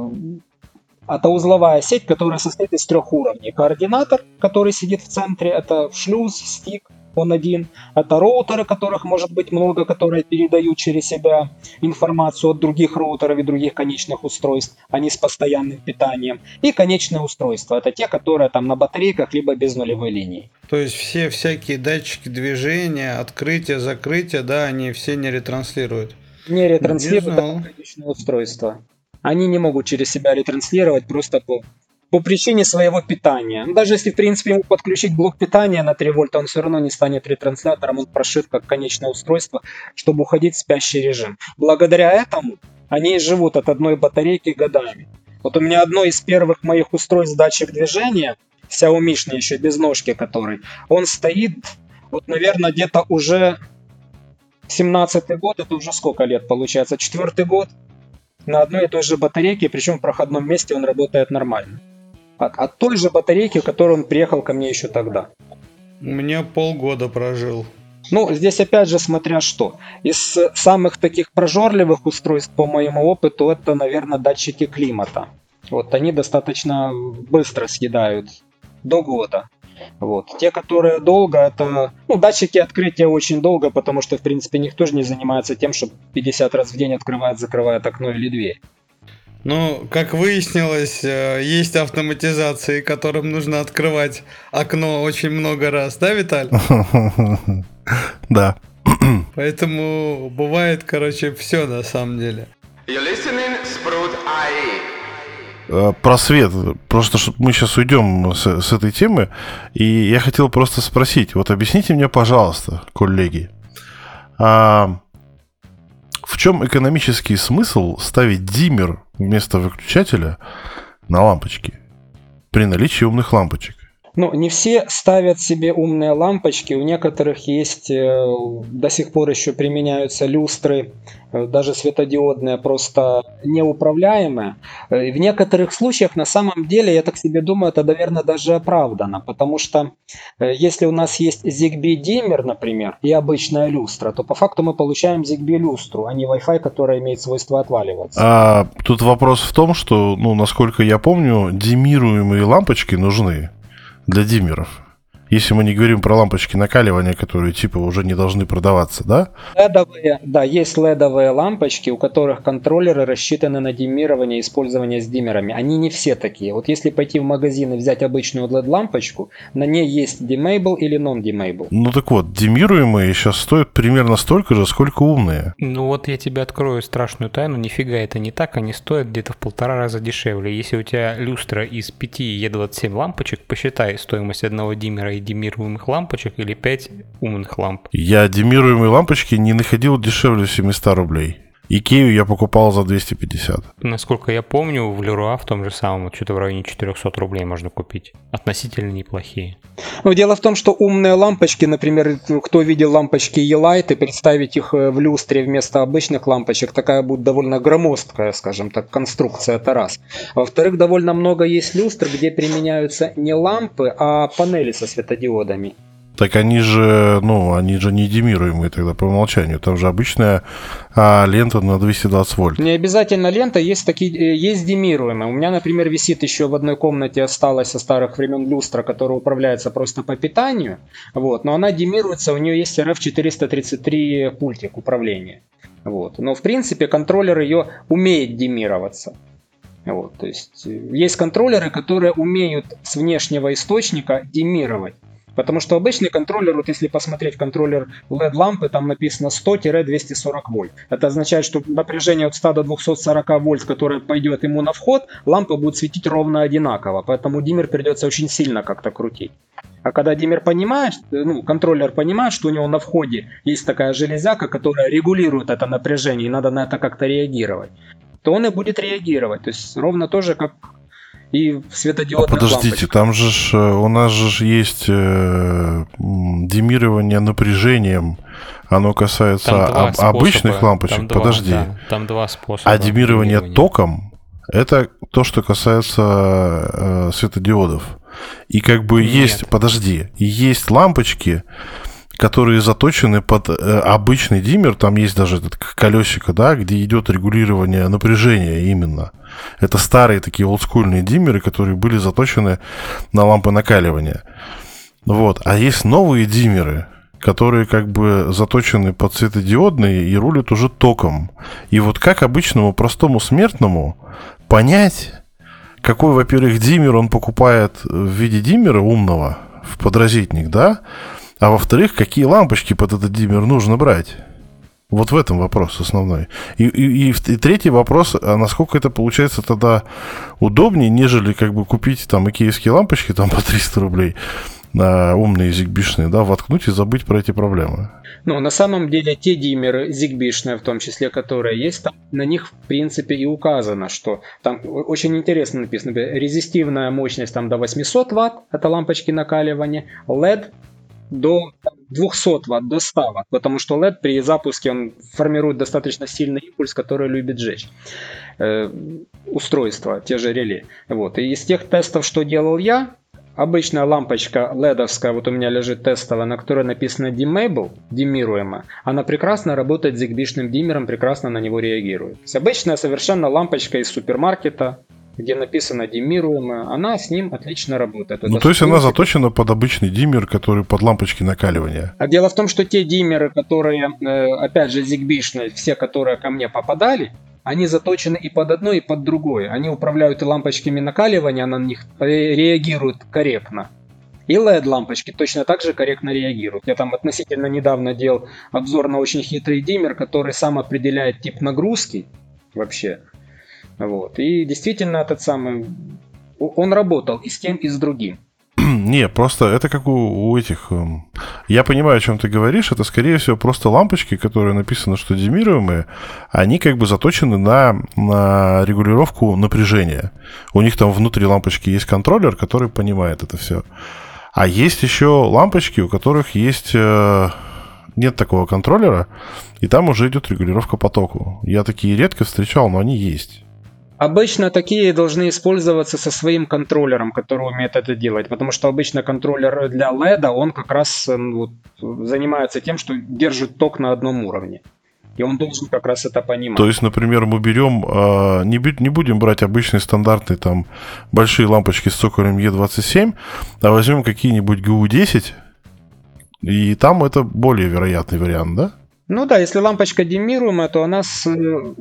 это узловая сеть, которая состоит из трех уровней. Координатор, который сидит в центре, это шлюз, стик, он один. Это роутеры, которых может быть много, которые передают через себя информацию от других роутеров и других конечных устройств. Они с постоянным питанием. И конечные устройства. Это те, которые там на батарейках, либо без нулевой линии. То есть все всякие датчики движения, открытия, закрытия, да, они все не ретранслируют? Не ретранслируют не конечные устройства. Они не могут через себя ретранслировать просто по по причине своего питания. Даже если, в принципе, ему подключить блок питания на 3 вольта, он все равно не станет ретранслятором, он прошит как конечное устройство, чтобы уходить в спящий режим. Благодаря этому они живут от одной батарейки годами. Вот у меня одно из первых моих устройств датчик движения, Xiaomi еще без ножки который, он стоит, вот, наверное, где-то уже 17 год, это уже сколько лет получается, четвертый год, на одной и той же батарейке, причем в проходном месте он работает нормально от, от той же батарейки, которой он приехал ко мне еще тогда. У меня полгода прожил. Ну, здесь опять же смотря что. Из самых таких прожорливых устройств, по моему опыту, это, наверное, датчики климата. Вот они достаточно быстро съедают до года. Вот. Те, которые долго, это... Ну, датчики открытия очень долго, потому что, в принципе, никто же не занимается тем, что 50 раз в день открывает, закрывает окно или дверь. Ну, как выяснилось, э, есть автоматизации, которым нужно открывать окно очень много раз, да, Виталь? [LAUGHS] Да. Поэтому бывает, короче, все на самом деле. Э, про свет. Просто мы сейчас уйдем с, с этой темы. И я хотел просто спросить. Вот объясните мне, пожалуйста, коллеги. А, в чем экономический смысл ставить диммер вместо выключателя на лампочки при наличии умных лампочек? Ну, не все ставят себе умные лампочки. У некоторых есть, э, до сих пор еще применяются люстры, э, даже светодиодные, просто неуправляемые. Э, в некоторых случаях, на самом деле, я так себе думаю, это, наверное, даже оправдано. Потому что если у нас есть ZigBee диммер, например, и обычная люстра, то по факту мы получаем ZigBee люстру, а не Wi-Fi, которая имеет свойство отваливаться. А тут вопрос в том, что, ну, насколько я помню, димируемые лампочки нужны для диммеров. Если мы не говорим про лампочки накаливания, которые типа уже не должны продаваться, да? Ледовые, да, есть ледовые лампочки, у которых контроллеры рассчитаны на диммирование и использование с диммерами. Они не все такие. Вот если пойти в магазин и взять обычную LED-лампочку, на ней есть Dimable или non-Dimable. Ну так вот, димируемые сейчас стоят примерно столько же, сколько умные. Ну вот я тебе открою страшную тайну, нифига это не так, они стоят где-то в полтора раза дешевле. Если у тебя люстра из 5 E27 лампочек, посчитай стоимость одного диммера и демируемых лампочек или 5 умных ламп? Я демируемые лампочки не находил дешевле 700 рублей. Икею я покупал за 250. Насколько я помню, в Леруа в том же самом, что-то в районе 400 рублей можно купить. Относительно неплохие. Но дело в том, что умные лампочки, например, кто видел лампочки E-Light, и представить их э, в люстре вместо обычных лампочек, такая будет довольно громоздкая, скажем так, конструкция, это раз. Во-вторых, довольно много есть люстр, где применяются не лампы, а панели со светодиодами. Так они же, ну, они же не демируемые тогда по умолчанию. Там же обычная а, лента на 220 вольт. Не обязательно лента, есть такие, э, есть демируемые. У меня, например, висит еще в одной комнате осталась со старых времен люстра, которая управляется просто по питанию. Вот, но она демируется, у нее есть RF433 пультик управления. Вот. Но в принципе контроллер ее умеет демироваться. Вот, то есть э, есть контроллеры, которые умеют с внешнего источника демировать. Потому что обычный контроллер, вот если посмотреть контроллер LED-лампы, там написано 100-240 вольт. Это означает, что напряжение от 100 до 240 вольт, которое пойдет ему на вход, лампа будет светить ровно одинаково. Поэтому диммер придется очень сильно как-то крутить. А когда диммер понимает, ну, контроллер понимает, что у него на входе есть такая железяка, которая регулирует это напряжение, и надо на это как-то реагировать, то он и будет реагировать. То есть ровно тоже как и светодиодных а Подождите, лампочках. там же ж, э, у нас же есть э, демирование напряжением. Оно касается об- способа. обычных лампочек. Там два, Подожди. да, там два способа. а демирование током это то, что касается э, светодиодов. И как бы Нет. есть, подожди, есть лампочки, которые заточены под э, обычный диммер, там есть даже этот колесико, да, где идет регулирование напряжения именно. Это старые такие олдскульные диммеры, которые были заточены на лампы накаливания. Вот. А есть новые диммеры, которые как бы заточены под светодиодные и рулят уже током. И вот как обычному простому смертному понять, какой, во-первых, диммер он покупает в виде диммера умного в подразитник, да? А во-вторых, какие лампочки под этот диммер нужно брать? Вот в этом вопрос основной. И, и, и, и третий вопрос, а насколько это получается тогда удобнее, нежели как бы купить там икеевские лампочки там по 300 рублей, а, умные зигбишные, да, воткнуть и забыть про эти проблемы. Ну, на самом деле, те диммеры, зигбишные в том числе, которые есть, там на них, в принципе, и указано, что там очень интересно написано, резистивная мощность там до 800 ватт, это лампочки накаливания, LED до 200 ватт, до 100 ватт, потому что LED при запуске он формирует достаточно сильный импульс, который любит жечь э, устройства, те же реле. Вот. И из тех тестов, что делал я, обычная лампочка ледовская, вот у меня лежит тестовая, на которой написано Dimmable, димируемо, она прекрасно работает с зигбишным диммером, прекрасно на него реагирует. Обычная совершенно лампочка из супермаркета, где написано димируемо, она с ним отлично работает. Ну, то есть она заточена под обычный диммер, который под лампочки накаливания. а дело в том, что те диммеры, которые, э, опять же, зигбишные, все, которые ко мне попадали, они заточены и под одно, и под другое. Они управляют и лампочками накаливания, на них ре- реагирует корректно. И LED-лампочки точно так же корректно реагируют. Я там относительно недавно делал обзор на очень хитрый диммер, который сам определяет тип нагрузки вообще. Вот. И действительно этот самый... Он работал и с тем, и с другим. [CLEARS THROAT] Не, просто это как у, у этих... эм, Я понимаю, о чем ты говоришь. Это, скорее всего, просто лампочки, которые написано, что демируемые, они как бы заточены на, на регулировку напряжения. У них там внутри лампочки есть контроллер, который понимает это все. А есть еще лампочки, у которых есть... э, Нет такого контроллера, и там уже идет регулировка по току. Я такие редко встречал, но они есть. Обычно такие должны использоваться со своим контроллером, который умеет это делать, потому что обычно контроллер для LED, он как раз э, ну, вот, занимается тем, что держит ток на одном уровне. И он должен как раз это понимать. То есть, например, мы берем, э, не, не будем брать обычные стандартные там большие лампочки с цоколем Е27, а возьмем какие-нибудь ГУ-10, и там это более вероятный вариант, да? Ну да, если лампочка демируемая, то она с э,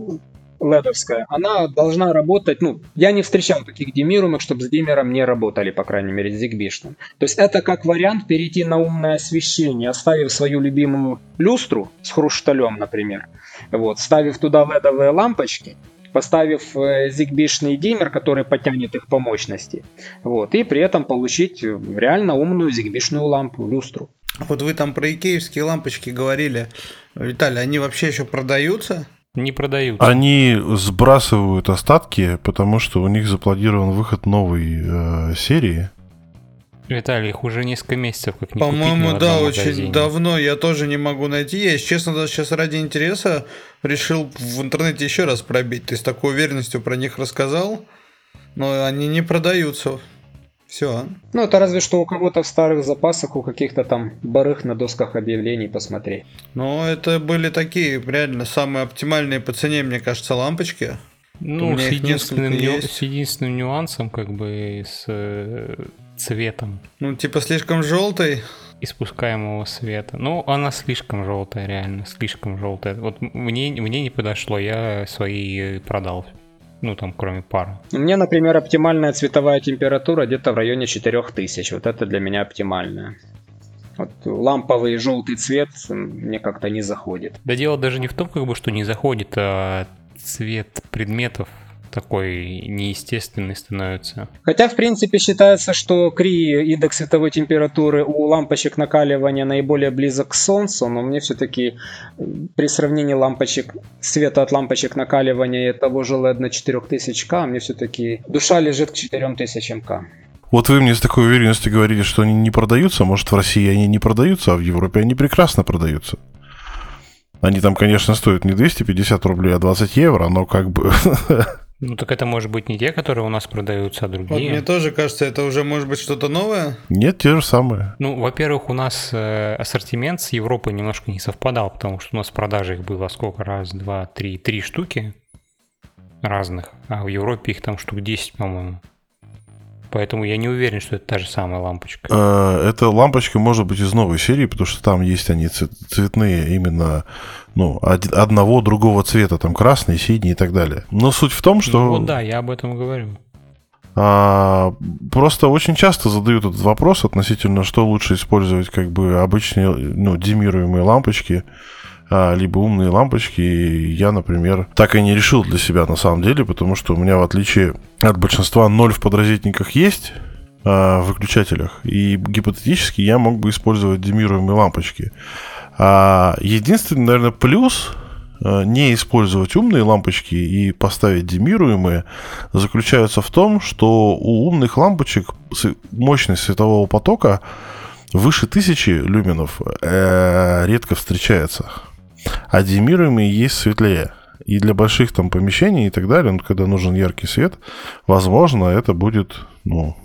ледовская, она должна работать, ну, я не встречал таких демируемых, чтобы с диммером не работали, по крайней мере, с зигбишным. То есть это как вариант перейти на умное освещение, оставив свою любимую люстру с хрусталем, например, вот, ставив туда ледовые лампочки, поставив э, зигбишный диммер, который потянет их по мощности, вот, и при этом получить реально умную зигбишную лампу, люстру. Вот вы там про икеевские лампочки говорили. Виталий, они вообще еще продаются? Не продаются. Они сбрасывают остатки, потому что у них запланирован выход новой э, серии. Виталий, их уже несколько месяцев как не По-моему, да, очень магазине. давно. Я тоже не могу найти. Я, если честно, даже сейчас ради интереса решил в интернете еще раз пробить. Ты с такой уверенностью про них рассказал, но они не продаются. Все. Ну, это разве что у кого-то в старых запасах, у каких-то там барых на досках объявлений посмотреть. Но это были такие реально самые оптимальные по цене, мне кажется, лампочки. Ну, с единственным, ню- с единственным нюансом, как бы, с э, цветом Ну, типа слишком желтый. испускаемого света. Ну, она слишком желтая, реально, слишком желтая. Вот мне, мне не подошло, я свои продал. Ну, там, кроме пары. У меня, например, оптимальная цветовая температура где-то в районе 4000. Вот это для меня оптимальная. Вот ламповый желтый цвет мне как-то не заходит. Да дело даже не в том, как бы, что не заходит, а цвет предметов такой неестественный становится. Хотя, в принципе, считается, что КРИ, индекс световой температуры у лампочек накаливания наиболее близок к Солнцу, но мне все-таки при сравнении лампочек, света от лампочек накаливания и того же LED на 4000К, мне все-таки душа лежит к 4000К. Вот вы мне с такой уверенностью говорили, что они не продаются. Может, в России они не продаются, а в Европе они прекрасно продаются. Они там, конечно, стоят не 250 рублей, а 20 евро, но как бы... [LAUGHS] Ну так это может быть не те, которые у нас продаются, а другие. Вот мне тоже кажется, это уже может быть что-то новое. Нет, те же самые. Ну, во-первых, у нас э, ассортимент с Европой немножко не совпадал, потому что у нас в продаже их было сколько? Раз, два, три, три штуки разных, а в Европе их там штук 10, по-моему. Поэтому я не уверен, что это та же самая лампочка. Э, эта лампочка может быть из новой серии, потому что там есть они цветные именно ну, одного другого цвета, там красный, синий и так далее. Но суть в том, что... Ну, вот да, я об этом говорю. А, просто очень часто задают этот вопрос относительно, что лучше использовать как бы обычные, ну, демируемые лампочки либо умные лампочки. я, например, так и не решил для себя на самом деле, потому что у меня, в отличие от большинства, ноль в подразительниках есть а, в выключателях. И гипотетически я мог бы использовать демируемые лампочки. А единственный, наверное, плюс а, не использовать умные лампочки и поставить демируемые заключается в том, что у умных лампочек мощность светового потока выше тысячи люменов э, редко встречается а демируемые есть светлее. И для больших там помещений и так далее, ну, когда нужен яркий свет, возможно, это будет, ну,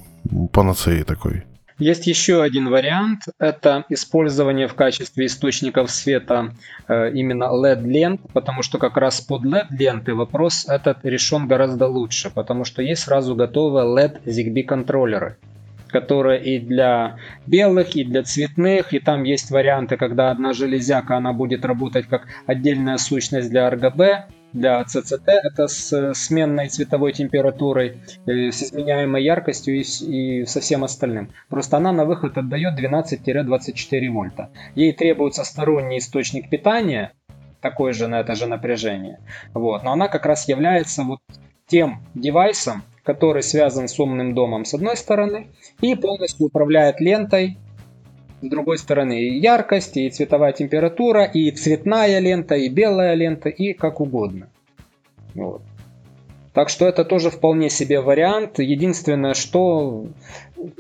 панацеей такой. Есть еще один вариант, это использование в качестве источников света э, именно LED-лент, потому что как раз под LED-ленты вопрос этот решен гораздо лучше, потому что есть сразу готовые LED ZigBee контроллеры которая и для белых, и для цветных, и там есть варианты, когда одна железяка, она будет работать как отдельная сущность для RGB, для CCT, это с сменной цветовой температурой, э, с изменяемой яркостью и, и со всем остальным. Просто она на выход отдает 12-24 вольта. Ей требуется сторонний источник питания, такой же на это же напряжение. Вот. Но она как раз является вот тем девайсом, который связан с умным домом с одной стороны и полностью управляет лентой с другой стороны. И яркость, и цветовая температура, и цветная лента, и белая лента, и как угодно. Вот. Так что это тоже вполне себе вариант. Единственное, что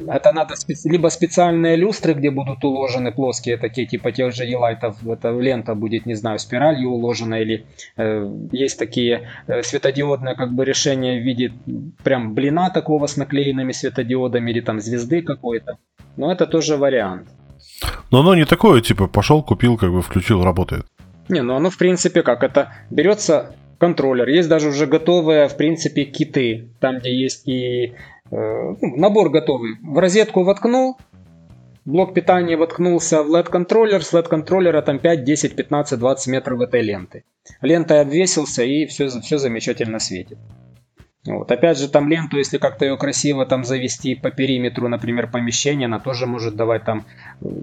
это надо специ... либо специальные люстры, где будут уложены плоские такие, типа тех же елайтов, эта лента будет, не знаю, спиралью уложена, или э, есть такие э, светодиодные как бы решения в виде прям блина такого с наклеенными светодиодами, или там звезды какой-то. Но это тоже вариант. Но оно не такое, типа пошел, купил, как бы включил, работает. Не, ну оно в принципе как, это берется контроллер. Есть даже уже готовые, в принципе, киты, там, где есть и э, ну, набор готовый. В розетку воткнул, блок питания воткнулся в LED-контроллер, с LED-контроллера там 5, 10, 15, 20 метров этой ленты. Лентой обвесился и все, все замечательно светит. Вот. Опять же, там ленту, если как-то ее красиво там завести по периметру, например, помещения, она тоже может давать там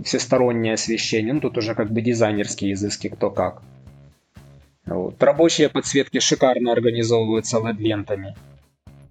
всестороннее освещение. Ну, тут уже как бы дизайнерские изыски, кто как. Вот. Рабочие подсветки шикарно организовываются LED-лентами.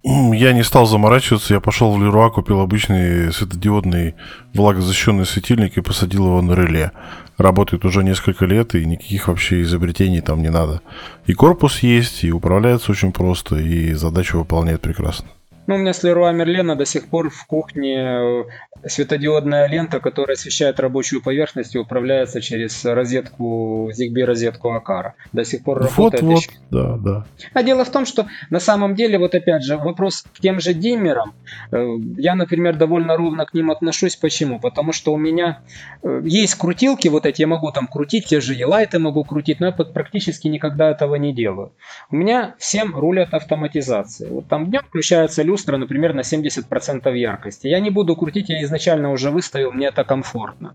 Я не стал заморачиваться, я пошел в Леруа, купил обычный светодиодный влагозащищенный светильник и посадил его на реле. Работает уже несколько лет, и никаких вообще изобретений там не надо. И корпус есть, и управляется очень просто, и задачу выполняет прекрасно. Ну, у меня с Леруа Мерлена до сих пор в кухне э, светодиодная лента, которая освещает рабочую поверхность и управляется через розетку, ZigBee розетку Акара. До сих пор работает. Вот, вот, да, да. А дело в том, что на самом деле, вот опять же, вопрос к тем же диммерам. Э, я, например, довольно ровно к ним отношусь. Почему? Потому что у меня э, есть крутилки, вот эти я могу там крутить, те же елайты могу крутить, но я практически никогда этого не делаю. У меня всем рулят автоматизации. Вот там днем включается люстра, люстра, например, на 70% яркости. Я не буду крутить, я изначально уже выставил, мне это комфортно.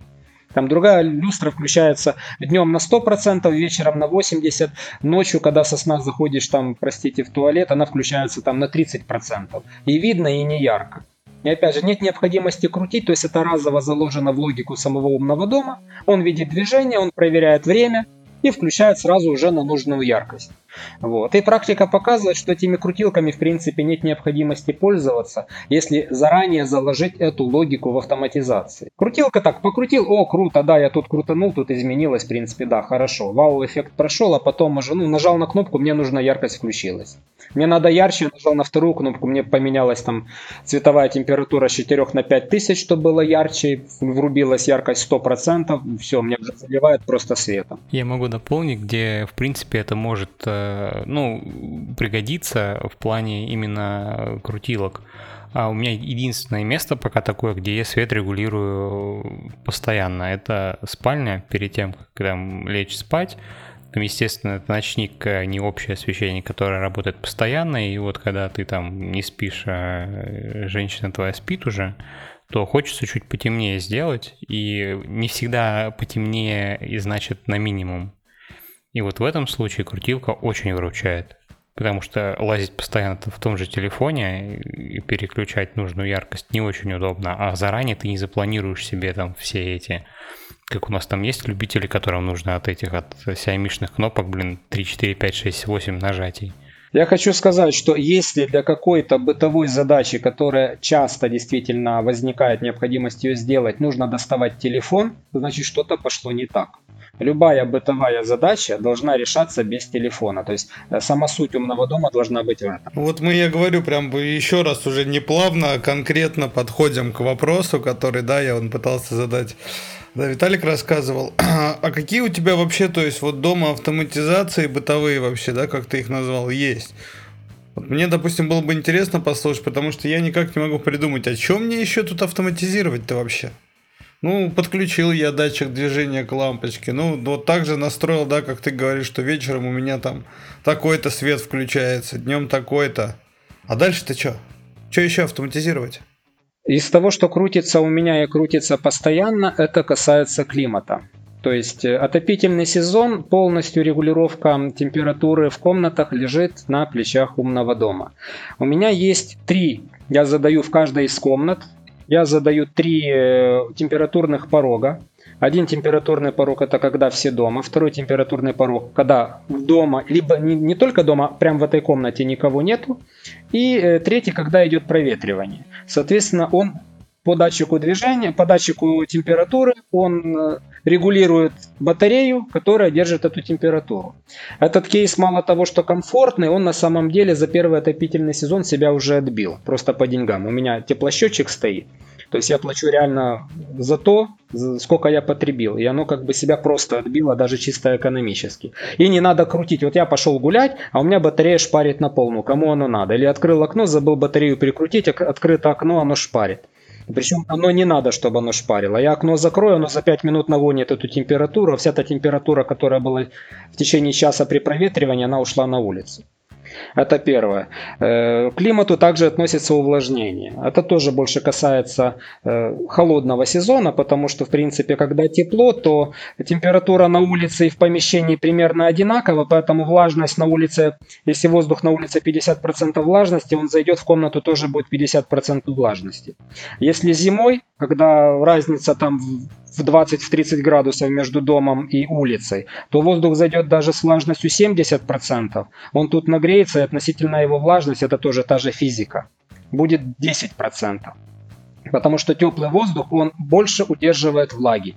Там другая люстра включается днем на 100%, вечером на 80%, ночью, когда со сна заходишь там, простите, в туалет, она включается там на 30%. И видно, и не ярко. И опять же, нет необходимости крутить, то есть это разово заложено в логику самого умного дома. Он видит движение, он проверяет время, и включает сразу уже на нужную яркость. Вот. И практика показывает, что этими крутилками в принципе нет необходимости пользоваться, если заранее заложить эту логику в автоматизации. Крутилка так, покрутил, о, круто, да, я тут крутанул, тут изменилось, в принципе, да, хорошо. Вау-эффект прошел, а потом уже, ну, нажал на кнопку, мне нужна яркость включилась. Мне надо ярче, я нажал на вторую кнопку, мне поменялась там цветовая температура с 4 на 5 тысяч, чтобы было ярче, врубилась яркость 100%, все, мне уже заливает просто светом. Я могу дополнить, где, в принципе, это может, э, ну, пригодиться в плане именно крутилок. А у меня единственное место пока такое, где я свет регулирую постоянно. Это спальня перед тем, там лечь спать. Там, естественно, это ночник, а не общее освещение, которое работает постоянно. И вот когда ты там не спишь, а женщина твоя спит уже, то хочется чуть потемнее сделать. И не всегда потемнее и значит на минимум. И вот в этом случае крутилка очень выручает. Потому что лазить постоянно в том же телефоне и переключать нужную яркость не очень удобно. А заранее ты не запланируешь себе там все эти... Как у нас там есть любители, которым нужно от этих, от сиамишных кнопок, блин, 3, 4, 5, 6, 8 нажатий. Я хочу сказать, что если для какой-то бытовой задачи, которая часто действительно возникает необходимость ее сделать, нужно доставать телефон, значит что-то пошло не так любая бытовая задача должна решаться без телефона. То есть э, сама суть умного дома должна быть в этом. Вот мы, я говорю, прям еще раз уже не плавно, а конкретно подходим к вопросу, который, да, я он пытался задать. Да, Виталик рассказывал. [CLEARS THROAT] А какие у тебя вообще, то есть вот дома автоматизации бытовые вообще, да, как ты их назвал, есть? Мне, допустим, было бы интересно послушать, потому что я никак не могу придумать, а чем мне еще тут автоматизировать-то вообще? Ну, подключил я датчик движения к лампочке. Ну, вот так же настроил, да, как ты говоришь, что вечером у меня там такой-то свет включается, днем такой-то. А дальше-то что? Что еще автоматизировать? Из того, что крутится у меня и крутится постоянно, это касается климата. То есть э, отопительный сезон, полностью регулировка температуры в комнатах лежит на плечах умного дома. У меня есть три, я задаю в каждой из комнат я задаю три э, температурных порога. Один температурный порог это когда все дома, второй температурный порог, когда дома, либо не, не только дома, прям в этой комнате никого нету. И э, третий, когда идет проветривание. Соответственно, он по датчику движения, по датчику температуры, он э, регулирует батарею, которая держит эту температуру. Этот кейс мало того, что комфортный, он на самом деле за первый отопительный сезон себя уже отбил, просто по деньгам. У меня теплосчетчик стоит, то есть я плачу реально за то, сколько я потребил. И оно как бы себя просто отбило, даже чисто экономически. И не надо крутить. Вот я пошел гулять, а у меня батарея шпарит на полную. Кому оно надо? Или открыл окно, забыл батарею прикрутить, открыто окно, оно шпарит. Причем оно не надо, чтобы оно шпарило. Я окно закрою, оно за 5 минут нагонит эту температуру, вся та температура, которая была в течение часа при проветривании, она ушла на улицу. Это первое. Э, к климату также относится увлажнение. Это тоже больше касается э, холодного сезона, потому что, в принципе, когда тепло, то температура на улице и в помещении примерно одинакова, поэтому влажность на улице, если воздух на улице 50% влажности, он зайдет в комнату тоже будет 50% влажности. Если зимой, когда разница там в 20-30 градусов между домом и улицей, то воздух зайдет даже с влажностью 70%. Он тут нагреется, и относительно его влажность, это тоже та же физика, будет 10%. Потому что теплый воздух, он больше удерживает влаги.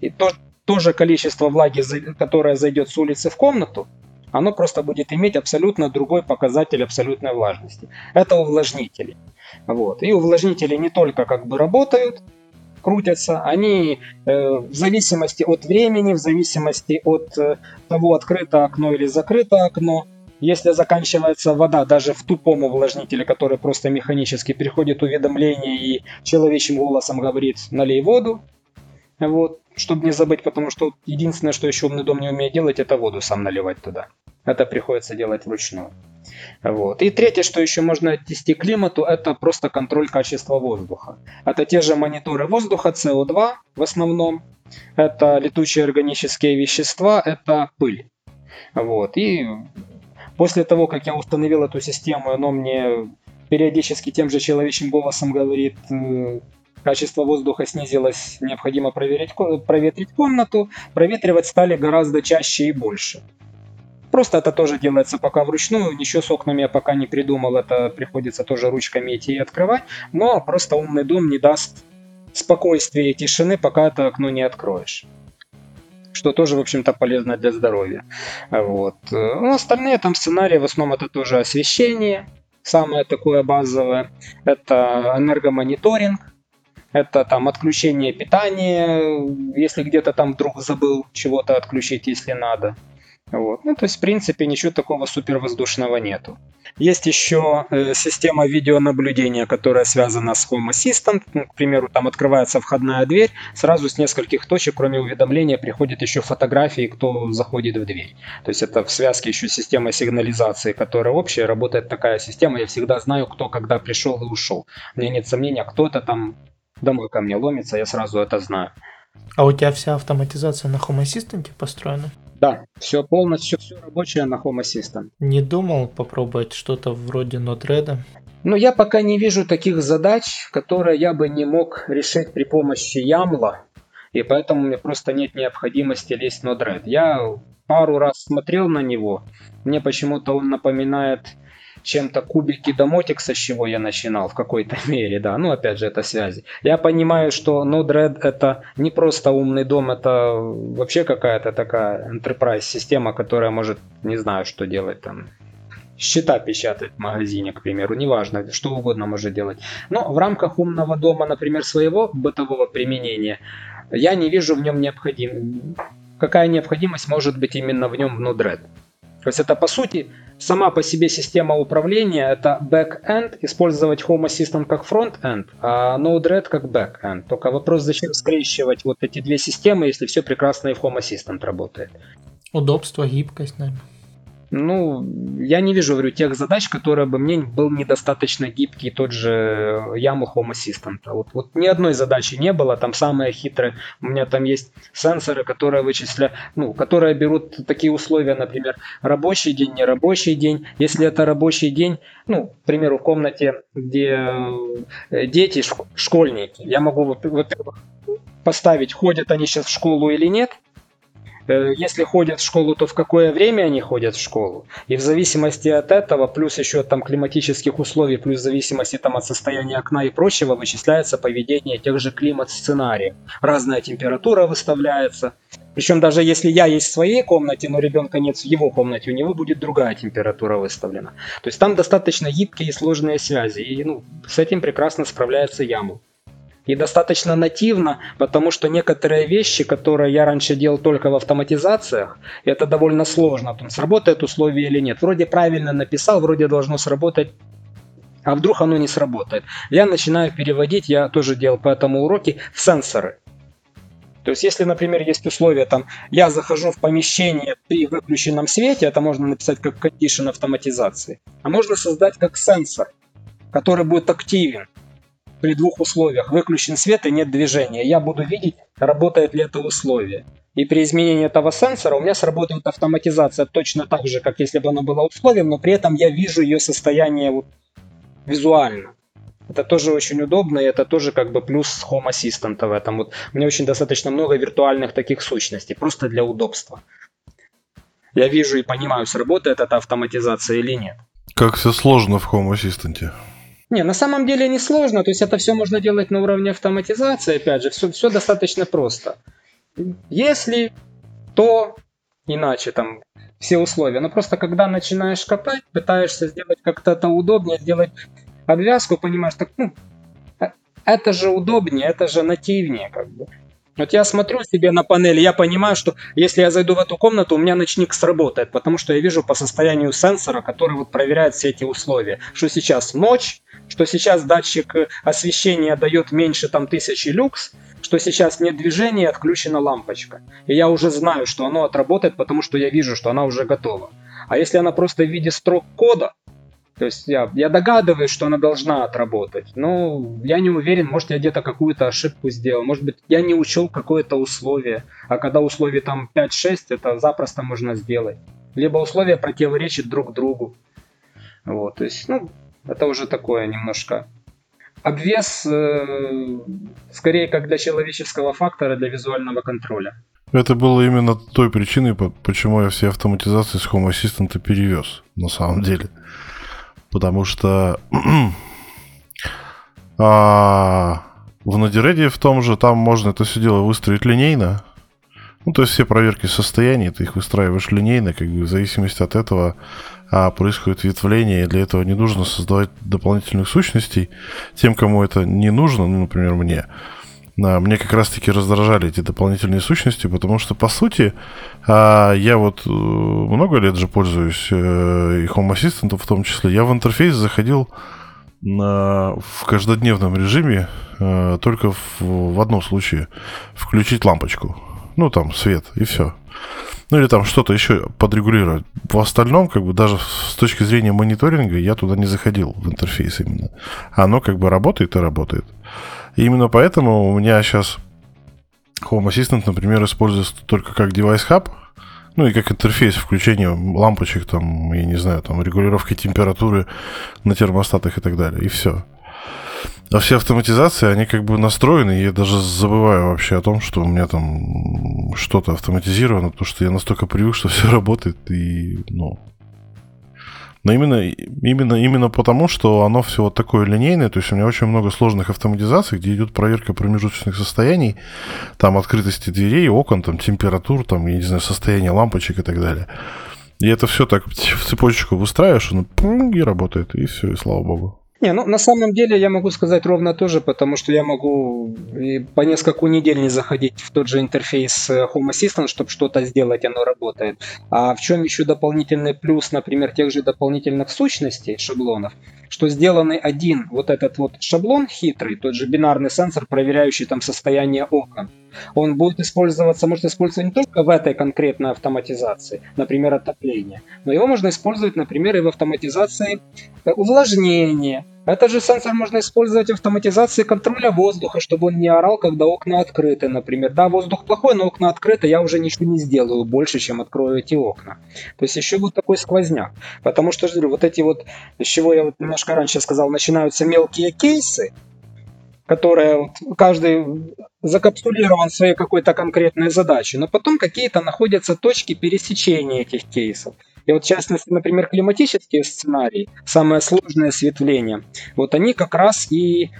И то, то же количество влаги, которое зайдет с улицы в комнату, оно просто будет иметь абсолютно другой показатель абсолютной влажности. Это увлажнители. Вот. И увлажнители не только как бы работают, крутятся, они э, в зависимости от времени, в зависимости от э, того, открыто окно или закрыто окно, если заканчивается вода, даже в тупом увлажнителе, который просто механически приходит уведомление и человечьим голосом говорит «налей воду», вот, чтобы не забыть, потому что единственное, что еще умный дом не умеет делать, это воду сам наливать туда. Это приходится делать вручную. Вот. И третье, что еще можно отнести к климату, это просто контроль качества воздуха. Это те же мониторы воздуха, CO2 в основном, это летучие органические вещества, это пыль. Вот. И после того, как я установил эту систему, оно мне периодически тем же человечьим голосом говорит, э, качество воздуха снизилось, необходимо проверить, проветрить комнату, проветривать стали гораздо чаще и больше. Просто это тоже делается пока вручную, ничего с окнами я пока не придумал, это приходится тоже ручками идти и открывать, но просто умный дом не даст спокойствия и тишины, пока это окно не откроешь что тоже, в общем-то, полезно для здоровья. Вот. Ну, остальные там сценарии, в основном это тоже освещение, самое такое базовое, это энергомониторинг, это там отключение питания, если где-то там вдруг забыл чего-то отключить, если надо. Вот. Ну, то есть, в принципе, ничего такого супервоздушного нету. Есть еще э, система видеонаблюдения, которая связана с Home Assistant. Ну, к примеру, там открывается входная дверь, сразу с нескольких точек, кроме уведомления, приходят еще фотографии, кто заходит в дверь. То есть это в связке еще система сигнализации, которая общая, работает такая система. Я всегда знаю, кто когда пришел и ушел. У меня нет сомнения, кто-то там домой ко мне ломится, я сразу это знаю. А у тебя вся автоматизация на Home Assistant построена? Да, все полностью, все рабочее на Home Assistant. Не думал попробовать что-то вроде Node-RED? Ну, я пока не вижу таких задач, которые я бы не мог решить при помощи Ямла, и поэтому мне просто нет необходимости лезть в Node-RED. Я пару раз смотрел на него, мне почему-то он напоминает чем-то кубики домотикса, с чего я начинал в какой-то [LAUGHS] мере, да, ну опять же это связи. Я понимаю, что Node-RED это не просто умный дом, это вообще какая-то такая enterprise система, которая может, не знаю, что делать там, счета печатать в магазине, к примеру, неважно, что угодно может делать. Но в рамках умного дома, например, своего бытового применения, я не вижу в нем необходим... Какая необходимость может быть именно в нем в Node-RED? То есть это по сути Сама по себе система управления это back-end, использовать Home Assistant как front-end, а Node-RED как back-end. Только вопрос, зачем скрещивать вот эти две системы, если все прекрасно и в Home Assistant работает. Удобство, гибкость, наверное. Ну, я не вижу, говорю, тех задач, которые бы мне был недостаточно гибкий тот же YAML Home Assistant. Вот, вот ни одной задачи не было, там самые хитрые. У меня там есть сенсоры, которые вычисляют, ну, которые берут такие условия, например, рабочий день, не рабочий день. Если это рабочий день, ну, к примеру, в комнате, где э, дети, школьники, я могу, во-первых, поставить, ходят они сейчас в школу или нет, если ходят в школу, то в какое время они ходят в школу. И в зависимости от этого, плюс еще там климатических условий, плюс в зависимости там от состояния окна и прочего, вычисляется поведение тех же климат-сценариев. Разная температура выставляется. Причем даже если я есть в своей комнате, но ребенка нет в его комнате, у него будет другая температура выставлена. То есть там достаточно гибкие и сложные связи. И ну, с этим прекрасно справляется Яму и достаточно нативно, потому что некоторые вещи, которые я раньше делал только в автоматизациях, это довольно сложно. Там, сработает условие или нет. Вроде правильно написал, вроде должно сработать а вдруг оно не сработает. Я начинаю переводить, я тоже делал по этому уроке, в сенсоры. То есть, если, например, есть условие, там, я захожу в помещение при выключенном свете, это можно написать как condition автоматизации, а можно создать как сенсор, который будет активен при двух условиях. Выключен свет и нет движения. Я буду видеть, работает ли это условие. И при изменении этого сенсора у меня сработает автоматизация точно так же, как если бы оно было условием, но при этом я вижу ее состояние вот визуально. Это тоже очень удобно, и это тоже как бы плюс Home Assistant в этом. Вот меня очень достаточно много виртуальных таких сущностей, просто для удобства. Я вижу и понимаю, сработает эта автоматизация или нет. Как все сложно в Home Assistant. Не, на самом деле не сложно, то есть это все можно делать на уровне автоматизации, опять же, все, все достаточно просто. Если, то иначе там все условия. Но просто когда начинаешь копать, пытаешься сделать как-то это удобнее, сделать обвязку, понимаешь, так, ну, э, это же удобнее, это же нативнее, как бы. Вот я смотрю себе на панели, я понимаю, что если я зайду в эту комнату, у меня ночник сработает, потому что я вижу по состоянию сенсора, который вот проверяет все эти условия, что сейчас ночь, что сейчас датчик освещения дает меньше там тысячи люкс, что сейчас нет движения, отключена лампочка. И я уже знаю, что оно отработает, потому что я вижу, что она уже готова. А если она просто в виде строк кода, то есть я, я догадываюсь, что она должна отработать, но я не уверен, может я где-то какую-то ошибку сделал, может быть я не учел какое-то условие, а когда условие там 5-6, это запросто можно сделать. Либо условия противоречат друг другу. Вот, то есть, ну, Это уже такое немножко обвес, э, скорее как для человеческого фактора, для визуального контроля. Это было именно той причиной, почему я все автоматизации с Home Assistant перевез, на самом деле. Потому что [CLEARS THROAT] а, в Node-RED в том же, там можно это все дело выстроить линейно. Ну, то есть все проверки состояния, ты их выстраиваешь линейно, как бы в зависимости от этого а происходит ветвление, и для этого не нужно создавать дополнительных сущностей. Тем, кому это не нужно, ну, например, мне, мне как раз-таки раздражали эти дополнительные сущности, потому что, по сути, а, я вот э, много лет же пользуюсь э, и Home Assistant в том числе. Я в интерфейс заходил в каждодневном режиме э, только в, в одном случае. Включить лампочку. Ну, там, свет, и все. Ну или там что-то еще подрегулировать. В остальном, как бы даже с точки зрения мониторинга, я туда не заходил в интерфейс именно. Оно как бы работает и работает. И именно поэтому у меня сейчас Home Assistant, например, используется только как девайс hub, ну и как интерфейс включения лампочек, там, я не знаю, там, регулировки температуры на термостатах и так далее. И все. А все автоматизации, они как бы настроены, я даже забываю вообще о том, что у меня там что-то автоматизировано, потому что я настолько привык, что все [LAUGHS] работает, и, ну... Но именно, именно, именно потому, что оно все вот такое линейное, то есть у меня очень много сложных автоматизаций, где идет проверка промежуточных состояний, там открытости дверей, окон, там температур, там, я не знаю, состояние лампочек и так далее. И это все так в цепочку выстраиваешь, оно и работает, и все, и слава богу. Не, ну на самом деле я могу сказать ровно то же, потому что я могу по несколько недель не заходить в тот же интерфейс э, Home Assistant, чтобы что-то сделать, оно работает. А в чем еще дополнительный плюс, например, тех же дополнительных сущностей, шаблонов, что сделанный один вот этот вот шаблон хитрый, тот же бинарный сенсор, проверяющий там состояние окон, он будет использоваться, может использоваться не только в этой конкретной автоматизации, например, отопления, но его можно использовать, например, и в автоматизации э, увлажнения. Это же сенсор можно использовать в автоматизации контроля воздуха, чтобы он не орал, когда окна открыты, например. Да, воздух плохой, но окна открыты, я уже ничего не сделаю больше, чем открою эти окна. То есть еще вот такой сквозняк. Потому что, вот эти вот, с чего я вот немножко раньше сказал, начинаются мелкие кейсы, которые вот, каждый закапсулирован своей какой-то конкретной задачей, но потом какие-то находятся точки пересечения этих кейсов. И вот в частности, например, климатические сценарии, самое сложное осветление, вот они как раз и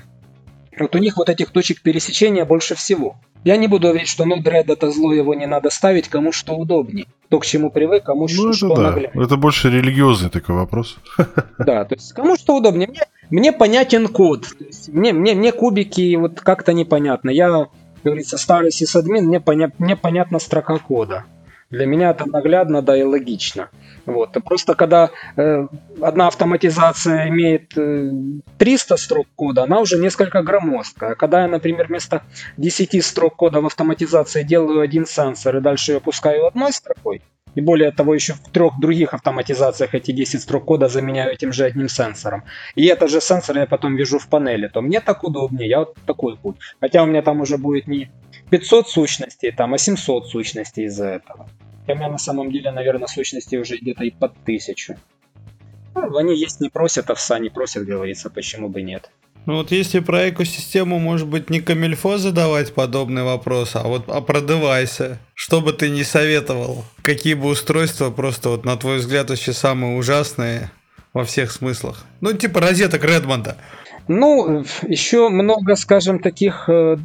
вот у них вот этих точек пересечения больше всего. Я не буду говорить, что Node-RED это зло, его не надо ставить, кому что удобнее. То, к чему привык, кому ну, что да. наглядно. Это больше религиозный такой вопрос. [LAUGHS] Да, то есть кому что удобнее. Мне, мне понятен код. мне, мне, мне кубики вот как-то непонятно. Я, говорится, старый сисадмин, мне, поня, мне понятна строка кода. Для меня это наглядно, да и логично. Вот. Просто когда э, одна автоматизация имеет э, 300 строк кода, она уже несколько громоздкая. Когда я, например, вместо 10 строк кода в автоматизации делаю один сенсор и дальше ее пускаю одной строкой, и более того, еще в трех других автоматизациях эти 10 строк кода заменяю этим же одним сенсором. И этот же сенсор я потом вижу в панели, то мне так удобнее, я вот такой путь. Хотя у меня там уже будет не 500 сущностей, там, а 700 сущностей из-за этого. У меня на самом деле, наверное, сущностей уже где-то и под тысячу. Ну, они есть не просят, овса не просят, говорится, почему бы нет. Ну вот если про экосистему, может быть, не Камильфо задавать подобный вопрос, а вот а про девайсы. Что бы ты не советовал? Какие бы устройства просто вот на твой взгляд вообще самые ужасные во всех смыслах? Ну типа розеток Редмонда. Ну, еще много, скажем, таких э,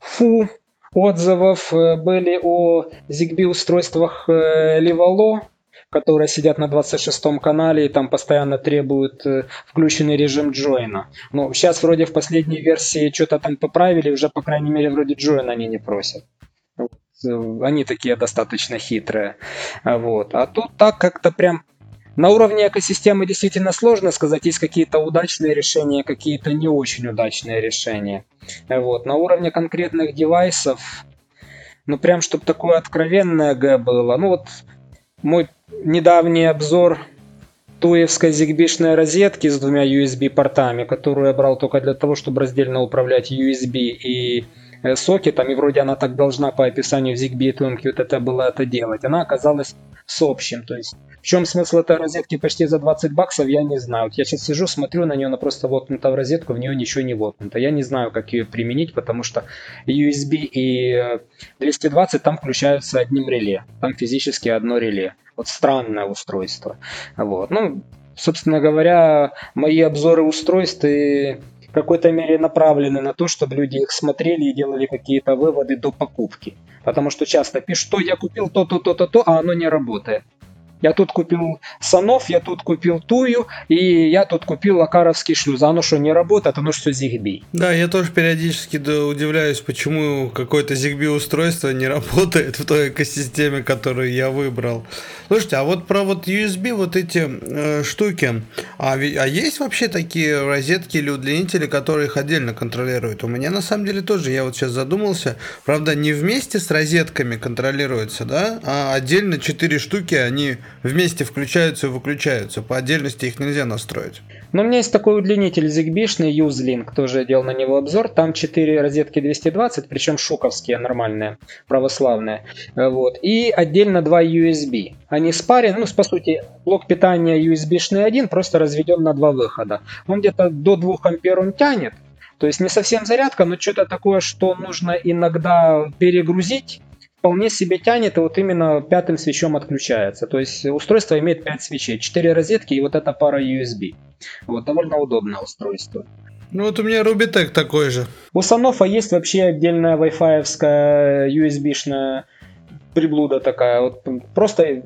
фу отзывов э, были о ZigBee устройствах э, Livalo, которые сидят на 26-м канале и там постоянно требуют э, включенный режим джойна. Ну, сейчас вроде в последней версии что-то там поправили, уже, по крайней мере, вроде джойна они не просят. Они такие достаточно хитрые. Вот. А тут так как-то прям на уровне экосистемы действительно сложно сказать, есть какие-то удачные решения, какие-то не очень удачные решения. Вот. На уровне конкретных девайсов, ну прям, чтобы такое откровенное Г было. Ну вот мой недавний обзор туевской зигбишной розетки с двумя USB портами, которую я брал только для того, чтобы раздельно управлять USB и сокетом, и вроде она так должна по описанию в ZigBee и TMQTT была это делать. Она оказалась с общим, то есть В чем смысл этой розетки почти за 20 баксов, я не знаю. Вот я сейчас сижу, смотрю на нее, она просто воткнута в розетку, в нее ничего не воткнуто. Я не знаю, как ее применить, потому что USB и 220 там включаются одним реле. Там физически одно реле. Вот странное устройство. Вот. Ну, собственно говоря, мои обзоры устройств и в какой-то мере направлены на то, чтобы люди их смотрели и делали какие-то выводы до покупки. Потому что часто пишут, что я купил то-то, то-то, то, а оно не работает. Я тут купил Санов, я тут купил Тую, и я тут купил Лакаровский шлюз. А оно что, не работает? Оно что, Zigbee? Да, я тоже периодически удивляюсь, почему какое-то Zigbee устройство не работает в той экосистеме, которую я выбрал. Слушайте, а вот про вот USB вот эти э, штуки, а, а есть вообще такие розетки или удлинители, которые их отдельно контролируют? У меня на самом деле тоже, я вот сейчас задумался, правда, не вместе с розетками контролируется, да, а отдельно четыре штуки, они вместе включаются и выключаются. По отдельности их нельзя настроить. Но у меня есть такой удлинитель ZigBee-шный Uselink, тоже делал на него обзор. Там 4 розетки 220, причем шуковские, нормальные, православные. Вот. И отдельно 2 USB. Они спарены, ну, по сути, блок питания USB-шный один, просто разведен на два выхода. Он где-то до 2 ампер он тянет, то есть не совсем зарядка, но что-то такое, что нужно иногда перегрузить вполне себе тянет и вот именно пятым свечом отключается. То есть устройство имеет 5 свечей, 4 розетки и вот эта пара USB. Вот довольно удобное устройство. Ну вот у меня Rubitech такой же. У Sanofa есть вообще отдельная Wi-Fi USB-шная приблуда такая. Вот просто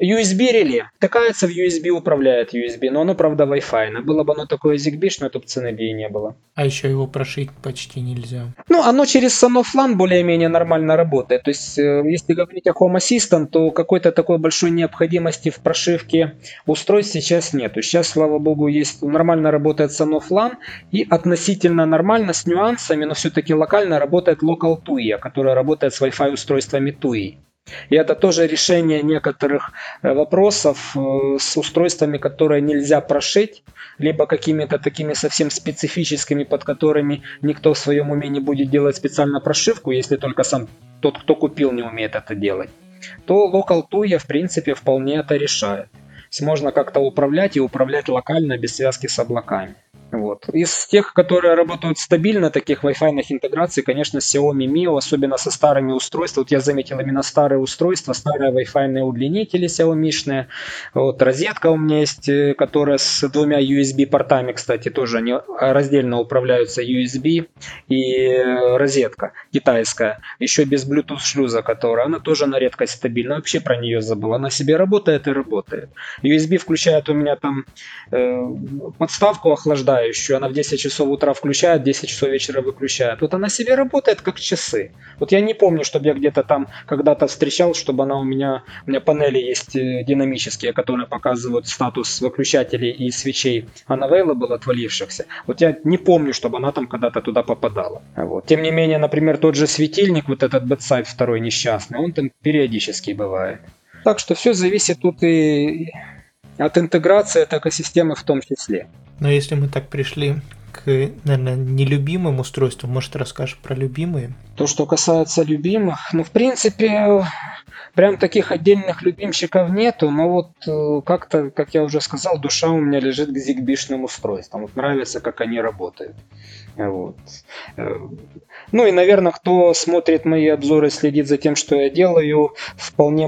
USB реле. Такается в USB, управляет USB, но оно, правда, Wi-Fi. Но было бы оно такое ZigBee, но то цены бы и не было. А еще его прошить почти нельзя. Ну, оно через Sanofi более-менее нормально работает. То есть, э, если говорить о Home Assistant, то какой-то такой большой необходимости в прошивке устройств сейчас нету. Сейчас, слава богу, есть нормально работает Sanofi и относительно нормально с нюансами, но все-таки локально работает Local TUI, которая работает с Wi-Fi устройствами TUI. И это тоже решение некоторых э, вопросов э, с устройствами, которые нельзя прошить, либо какими-то такими совсем специфическими, под которыми никто в своем уме не будет делать специально прошивку, если только сам тот, кто купил, не умеет это делать, то Local TUI в принципе вполне это решает. Можно как-то управлять и управлять локально без связки с облаками. Вот. Из тех, которые работают стабильно, таких Wi-Fi интеграций, конечно, Xiaomi Mio, особенно со старыми устройствами. Вот я заметил именно старые устройства, старые Wi-Fi удлинители Xiaomi-шные. Вот розетка у меня есть, э, которая с двумя USB-портами, кстати, тоже они раздельно управляются USB и э, розетка китайская, еще без Bluetooth шлюза, которая, она тоже на редкость стабильна. Вообще про нее забыл. Она себе работает и работает. USB включает у меня там э, подставку охлаждает охлаждающую, она в 10 часов утра включает, 10 часов вечера выключает. Вот она себе работает как часы. Вот я не помню, чтобы я где-то там когда-то встречал, чтобы она у меня, у меня панели есть э, динамические, которые показывают статус выключателей и свечей unavailable, отвалившихся. Вот я не помню, чтобы она там когда-то туда попадала. Вот. Тем не менее, например, тот же светильник, вот этот Bedside второй несчастный, он там периодически бывает. Так что все зависит тут и от интеграции от экосистемы в том числе. Но если мы так пришли к, наверное, нелюбимым устройствам, может, расскажешь про любимые? То, что касается любимых, ну, в принципе, прям таких отдельных любимчиков нету, но вот э, как-то, как я уже сказал, душа у меня лежит к зигбишным устройствам. Вот нравится, как они работают. Вот. Э, ну и, наверное, кто смотрит мои обзоры, следит за тем, что я делаю, вполне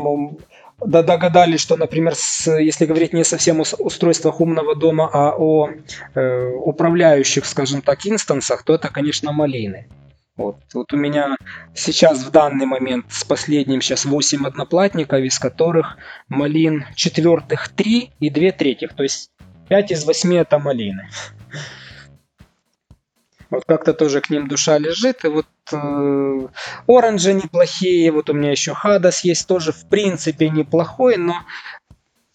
да догадались, что, например, с, если говорить не совсем о устройствах умного дома, а о э, управляющих, скажем так, инстансах, то это, конечно, малины. Вот. вот у меня сейчас в данный момент с последним сейчас 8 одноплатников, из которых малин четвертых 3 и 2 третьих. То есть 5 из 8 это малины. Вот как-то тоже к ним душа лежит. И вот э, оранжи неплохие. Вот у меня еще Хадас есть тоже в принципе неплохой, но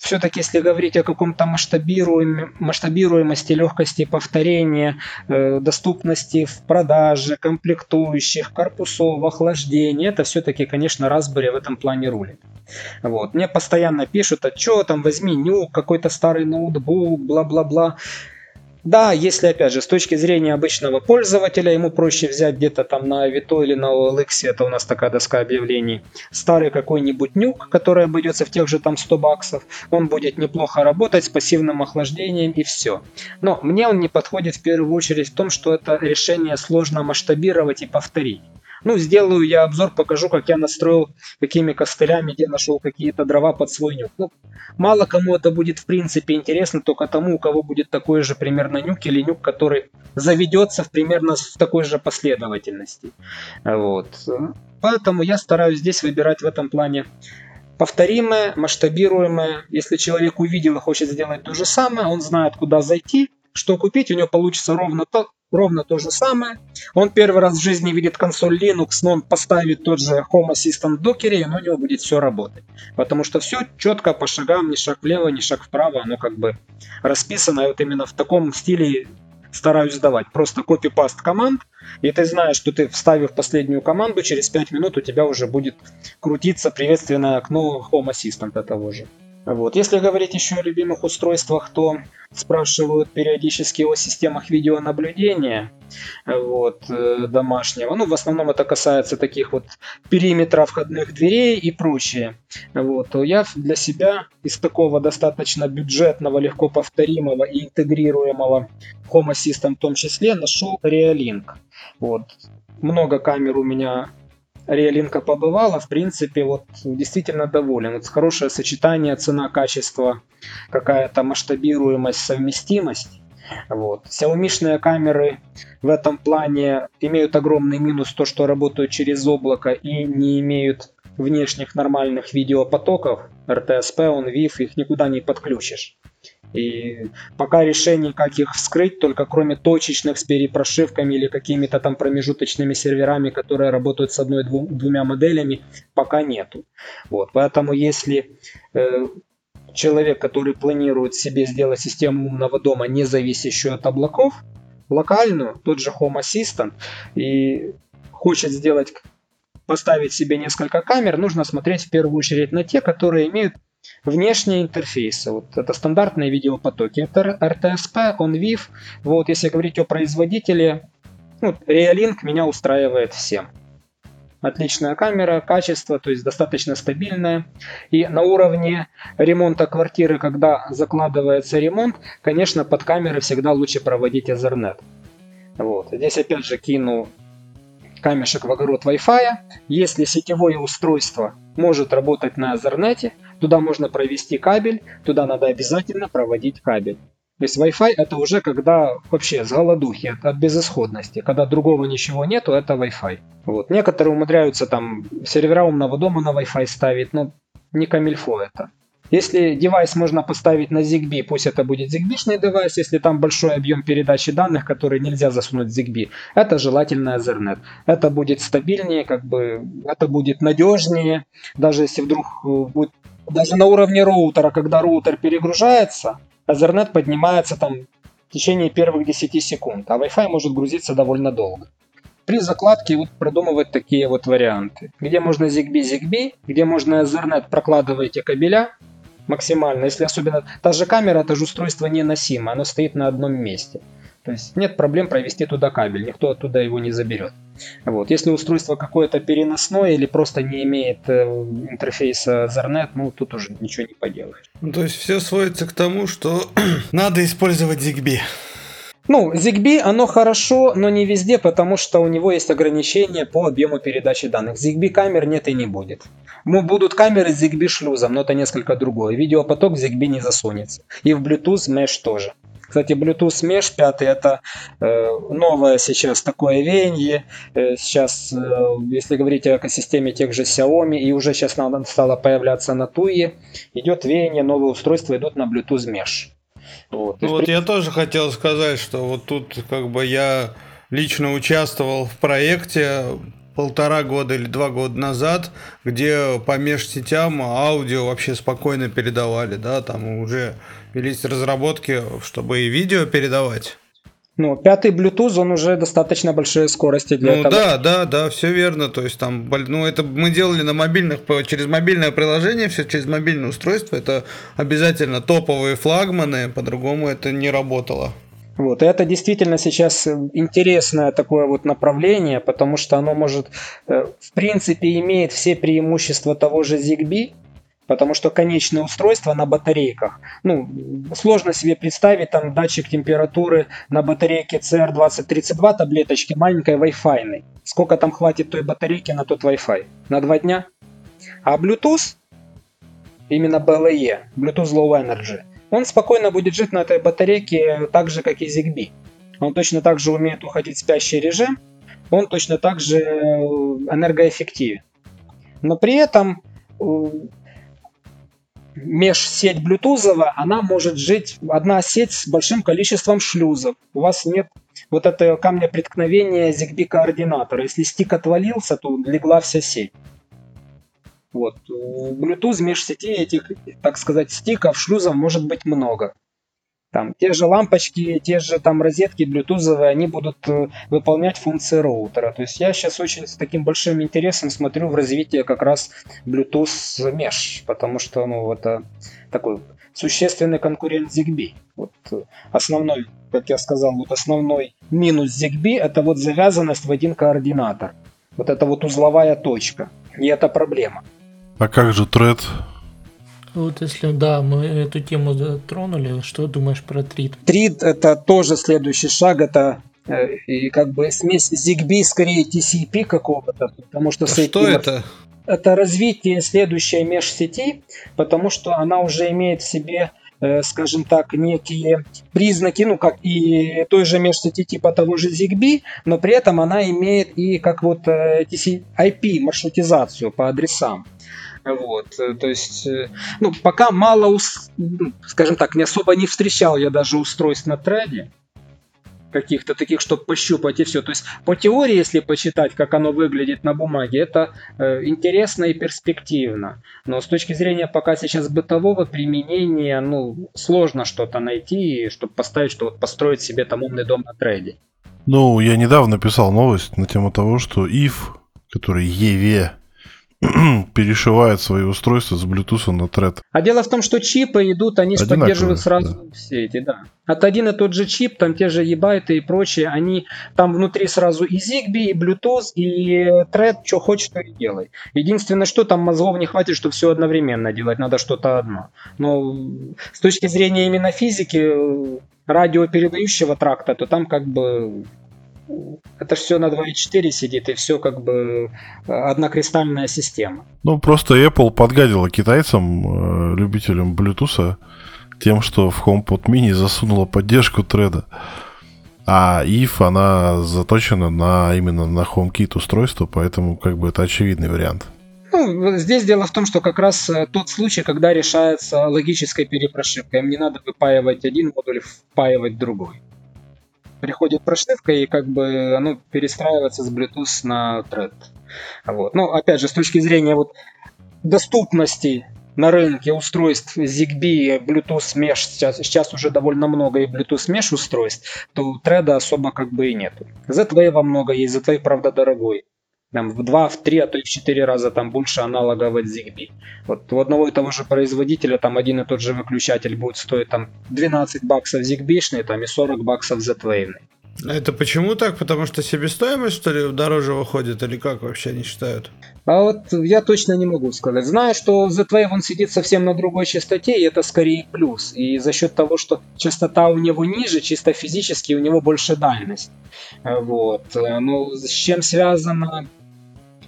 все-таки, если говорить о каком-то масштабируем, масштабируемости, легкости повторения, э, доступности в продаже, комплектующих, корпусов, охлаждения, это все-таки, конечно, Raspberry в этом плане рулит. Вот. Мне постоянно пишут, а что там, возьми нюк, какой-то старый ноутбук, бла-бла-бла. Да, если, опять же, с точки зрения обычного пользователя, ему проще взять где-то там на Авито или на OLX, это у нас такая доска объявлений, старый какой-нибудь нюк, который обойдется в тех же там 100 баксов, он будет неплохо работать с пассивным охлаждением и все. Но мне он не подходит в первую очередь в том, что это решение сложно масштабировать и повторить. Ну, сделаю я обзор, покажу, как я настроил, какими костылями, где нашел какие-то дрова под свой нюк. Ну, мало кому это будет в принципе интересно, только тому, у кого будет такой же примерно нюк или нюк, который заведется в примерно в такой же последовательности. Вот. Поэтому я стараюсь здесь выбирать в этом плане повторимое, масштабируемое. Если человек увидел и хочет сделать то же самое, он знает, куда зайти, что купить, у него получится ровно то, ровно то же самое. Он первый раз в жизни видит консоль Linux, но он поставит тот же Home Assistant в докере, и у него будет все работать. Потому что все четко по шагам, ни шаг влево, ни шаг вправо, оно как бы расписано. И вот именно в таком стиле стараюсь сдавать. Просто копипаст команд, и ты знаешь, что ты вставив последнюю команду, через 5 минут у тебя уже будет крутиться приветственное окно Home Assistant того же. Вот. Если говорить еще о любимых устройствах, то спрашивают периодически о системах видеонаблюдения вот, э, домашнего. Ну, в основном это касается таких вот периметра входных дверей и прочее. Вот. То я для себя из такого достаточно бюджетного, легко повторимого и интегрируемого Home Assistant в том числе нашел Realink. Вот. Много камер у меня Реалинка побывала, в принципе, вот действительно доволен. Вот хорошее сочетание цена-качество, какая-то масштабируемость, совместимость. Вот. Xiaomi камеры в этом плане имеют огромный минус то, что работают через облако и не имеют внешних нормальных видеопотоков. RTSP, OnVIF, их никуда не подключишь. И пока решений, как их вскрыть, только кроме точечных с перепрошивками или какими-то там промежуточными серверами, которые работают с одной-двумя моделями, пока нету. Вот. Поэтому если э, человек, который планирует себе сделать систему умного дома, не зависящую от облаков, локальную, тот же Home Assistant, и хочет сделать поставить себе несколько камер, нужно смотреть в первую очередь на те, которые имеют Внешние интерфейсы. Вот это стандартные видеопотоки. Это RTSP, OnVIF. Вот, если говорить о производителе, ну, Realink меня устраивает всем. Отличная камера, качество, то есть достаточно стабильная. И на уровне ремонта квартиры, когда закладывается ремонт, конечно, под камеры всегда лучше проводить Ethernet. Вот. Здесь опять же кину камешек в огород Wi-Fi. Если сетевое устройство может работать на Ethernet, Туда можно провести кабель, туда надо обязательно проводить кабель. То есть Wi-Fi это уже когда вообще с голодухи, от, от безысходности. Когда другого ничего нету, это Wi-Fi. Вот. Некоторые умудряются там сервера умного дома на Wi-Fi ставить, но не камильфо это. Если девайс можно поставить на ZigBee, пусть это будет ZigBee-шный девайс, если там большой объем передачи данных, который нельзя засунуть в ZigBee, это желательно Ethernet. Это будет стабильнее, как бы, это будет надежнее, даже если вдруг э, будет даже на уровне роутера, когда роутер перегружается, Ethernet поднимается там в течение первых 10 секунд, а Wi-Fi может грузиться довольно долго. При закладке вот продумывать такие вот варианты. Где можно ZigBee-ZigBee, где можно Ethernet прокладываете кабеля максимально. Если особенно та же камера, это же устройство неносимо, оно стоит на одном месте. То есть нет проблем провести туда кабель, никто оттуда его не заберет. Вот. Если устройство какое-то переносное или просто не имеет э, интерфейса Ethernet, ну тут уже ничего не поделаешь. Ну, то есть все сводится к тому, что [CLEARS THROAT] надо использовать ZigBee. Ну, ZigBee, оно хорошо, но не везде, потому что у него есть ограничения по объему передачи данных. ZigBee камер нет и не будет. Ну, будут камеры с ZigBee шлюзом, но это несколько другое. Видеопоток в ZigBee не засунется. И в Bluetooth Mesh тоже. Кстати, Bluetooth Mesh 5 это э, новое сейчас такое веяние. Э, сейчас, э, если говорить о экосистеме тех же Xiaomi, и уже сейчас надо стало появляться на Туе, идет веяние, новые устройства идут на Bluetooth Mesh. Вот, ну, вот при... я тоже хотел сказать, что вот тут как бы я лично участвовал в проекте полтора года или два года назад, где по межсетям аудио вообще спокойно передавали, да, там уже велись разработки, чтобы и видео передавать. Ну, пятый Bluetooth, он уже достаточно большие скорости для ну, этого. Да, да, да, все верно. То есть там, ну это мы делали на мобильных, через мобильное приложение, все через мобильное устройство. Это обязательно топовые флагманы, по-другому это не работало. Вот, и это действительно сейчас интересное такое вот направление, потому что оно может, э, в принципе, имеет все преимущества того же ZigBee, потому что конечное устройство на батарейках, ну, сложно себе представить там датчик температуры на батарейке CR2032 таблеточки маленькой Wi-Fi. Сколько там хватит той батарейки на тот Wi-Fi? На два дня? А Bluetooth, именно BLE, Bluetooth Low Energy – он спокойно будет жить на этой батарейке так же, как и ZigBee. Он точно так же умеет уходить в спящий режим, он точно так же э, энергоэффективен. Но при этом э, межсеть Bluetooth, она может жить, одна сеть с большим количеством шлюзов. У вас нет вот этого камня преткновения ZigBee координатора. Если стик отвалился, то легла вся сеть. Вот. Bluetooth межсети этих, так сказать, стиков, шлюзов может быть много. Там те же лампочки, те же там розетки блютузовые, они будут э, выполнять функции роутера. То есть я сейчас очень с таким большим интересом смотрю в развитие как раз Bluetooth Mesh, потому что, ну, это такой существенный конкурент ZigBee. Вот э, основной, как я сказал, вот основной минус ZigBee это вот завязанность в один координатор. Вот это вот узловая точка. И это проблема. А как же Вот если, да, мы эту тему затронули, что думаешь про трид? Трид это тоже следующий шаг, это э, и как бы смесь ZigBee скорее TCP какого-то, потому что... А что это? Это развитие следующей межсети, потому что она уже имеет в себе э, скажем так, некие признаки, ну, как и той же межсети типа того же ZigBee, но при этом она имеет и как вот э, IP маршрутизацию по адресам. Вот, э, то есть, э, ну, пока мало, ну, скажем так, не особо не встречал я даже устройств на треде, каких-то таких, чтобы пощупать и все. То есть по теории, если почитать, как оно выглядит на бумаге, это э, интересно и перспективно. Но с точки зрения пока сейчас бытового применения, ну, сложно что-то найти, чтобы поставить, что вот построить себе там умный дом на трейде. Ну, я недавно писал новость на тему того, что if, который EVE, [CLEARS THROAT] перешивает свои устройства с Bluetooth на Thread. А дело в том, что чипы идут, они же поддерживают сразу да. все эти, да. От один и тот же чип, там те же ебайты и прочее, они там внутри сразу и Zigbee, и Bluetooth, и Thread, что хочешь, то и делай. Единственное, что там мозгов не хватит, чтобы все одновременно делать, надо что-то одно. Но с точки зрения именно физики радиопередающего тракта, то там как бы это все на 2.4 сидит, и все как бы э, однокристальная система. Ну, просто Apple подгадила китайцам, э, любителям Bluetooth, тем, что в HomePod mini засунула поддержку треда. А if, она заточена на именно на HomeKit устройство, поэтому как бы это очевидный вариант. Ну, здесь дело в том, что как раз э, тот случай, когда решается логической перепрошивкой. Им не надо выпаивать один модуль, впаивать другой приходит прошивка, и как бы оно перестраивается с Bluetooth на Thread. Вот. Ну, опять же, с точки зрения вот доступности на рынке устройств ZigBee, Bluetooth Mesh, сейчас, сейчас уже довольно много и Bluetooth Mesh устройств, то треда особо как бы и нету. Z-Wave много есть, Z-Wave, правда, дорогой там, в 2, в 3, а то и в 4 раза там больше аналогов от ZigBee. Вот у одного и того же производителя там один и тот же выключатель будет стоить там 12 баксов ZigBee, там и 40 баксов Z-Wave. Это почему так? Потому что себестоимость, что ли, дороже выходит, или как вообще они считают? А вот я точно не могу сказать. Знаю, что Z-Wave он сидит совсем на другой частоте, и это скорее плюс. И за счет того, что частота у него ниже, чисто физически у него больше дальность. Вот. Ну, с чем связано,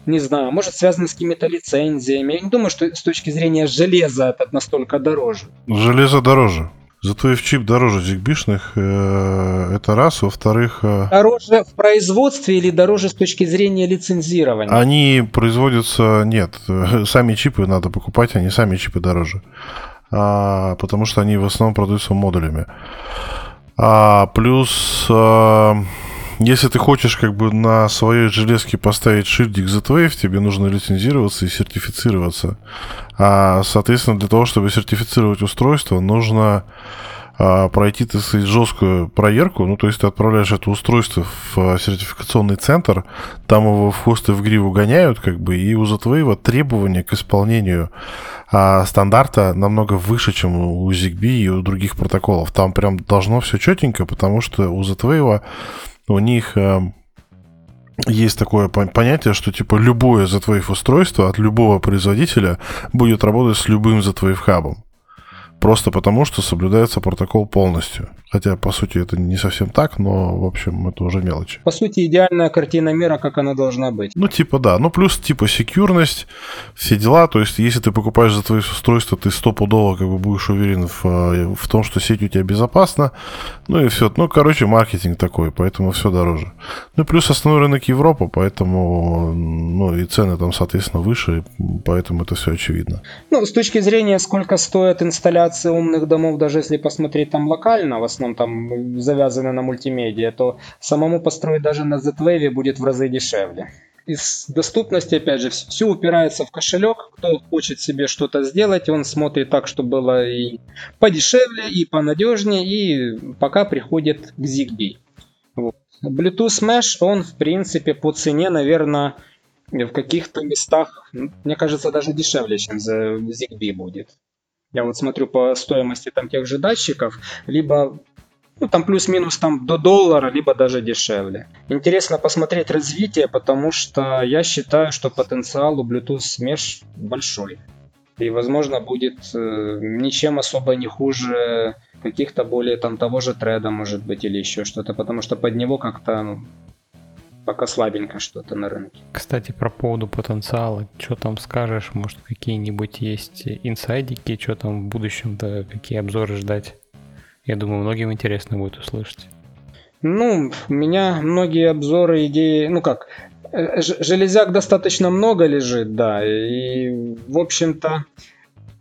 не знаю, может связано с какими-то лицензиями. Я не думаю, что с точки зрения железа это настолько дороже. Железо дороже. Зато и в чип дороже зигбишных, э, это раз. Во-вторых... Э, дороже в производстве или дороже с точки зрения лицензирования? Они производятся... Нет, [LAUGHS] сами чипы надо покупать, они сами чипы дороже. А, потому что они в основном продаются модулями. А, плюс... А, если ты хочешь как бы на своей железке поставить шильдик Z-Wave, тебе нужно лицензироваться и сертифицироваться. А, соответственно, для того, чтобы сертифицировать устройство, нужно а, пройти, так сказать, жесткую проверку. Ну, то есть ты отправляешь это устройство в а, сертификационный центр, там его в хвост и в гриву гоняют, как бы, и у Z-Wave требования к исполнению а, стандарта намного выше, чем у ZigBee и у других протоколов. Там прям должно все четенько, потому что у Z-Wave у них а, есть такое понятие, что типа любое Z-Wave устройство от любого производителя будет работать с любым Z-Wave хабом. Просто потому, что соблюдается протокол полностью. Хотя, по сути, это не совсем так, но, в общем, это уже мелочи. По сути, идеальная картина мира, как она должна быть. Ну, типа, да. Ну, плюс, типа, секьюрность, все дела. То есть, если ты покупаешь за твои устройства, ты стопудово как бы будешь уверен в, э, в том, что сеть у тебя безопасна. Ну, и все. Ну, короче, маркетинг такой, поэтому все дороже. Ну, плюс основной рынок Европа, поэтому, ну, и цены там, соответственно, выше, поэтому это все очевидно. Ну, с точки зрения, сколько стоит инсталляция умных домов, даже если посмотреть там локально, в основном там завязаны на мультимедиа, то самому построить даже на Z-Wave будет в разы дешевле. Из доступности, опять же, все упирается в кошелек. Кто хочет себе что-то сделать, он смотрит так, чтобы было и подешевле, и понадежнее, и пока приходит к ZigBee. Вот. Bluetooth Mesh, он, в принципе, по цене, наверное, в каких-то местах, мне кажется, даже дешевле, чем за ZigBee будет. Я вот смотрю по стоимости там тех же датчиков, либо ну, там плюс-минус там до доллара, либо даже дешевле. Интересно посмотреть развитие, потому что я считаю, что потенциал у Bluetooth Mesh большой. И, возможно, будет э, ничем особо не хуже каких-то более там того же треда, может быть, или еще что-то, потому что под него как-то ну, пока слабенько что-то на рынке. Кстати, про поводу потенциала, что там скажешь, может какие-нибудь есть инсайдики, что там в будущем-то, какие обзоры ждать? Я думаю, многим интересно будет услышать. Ну, у меня многие обзоры, идеи, ну как, э, железяк достаточно много лежит, да, и, в общем-то,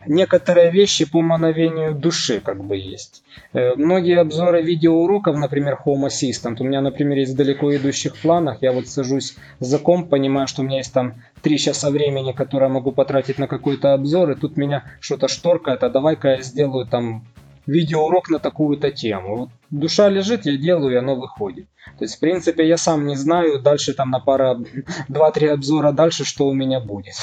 некоторые вещи по мановению души как бы есть. Э, многие обзоры видеоуроков, например, Home Assistant, у меня, например, есть далеко идущих планах, я вот сажусь за комп, понимаю, что у меня есть там 3 часа времени, которое могу потратить на какой-то обзор, и тут меня что-то шторкает, а давай-ка я сделаю там видеоурок на такую-то тему. Вот душа лежит, я делаю, и оно выходит. То есть, в принципе, я сам не знаю дальше там на пара, [LAUGHS] 2-3 обзора дальше, что у меня будет.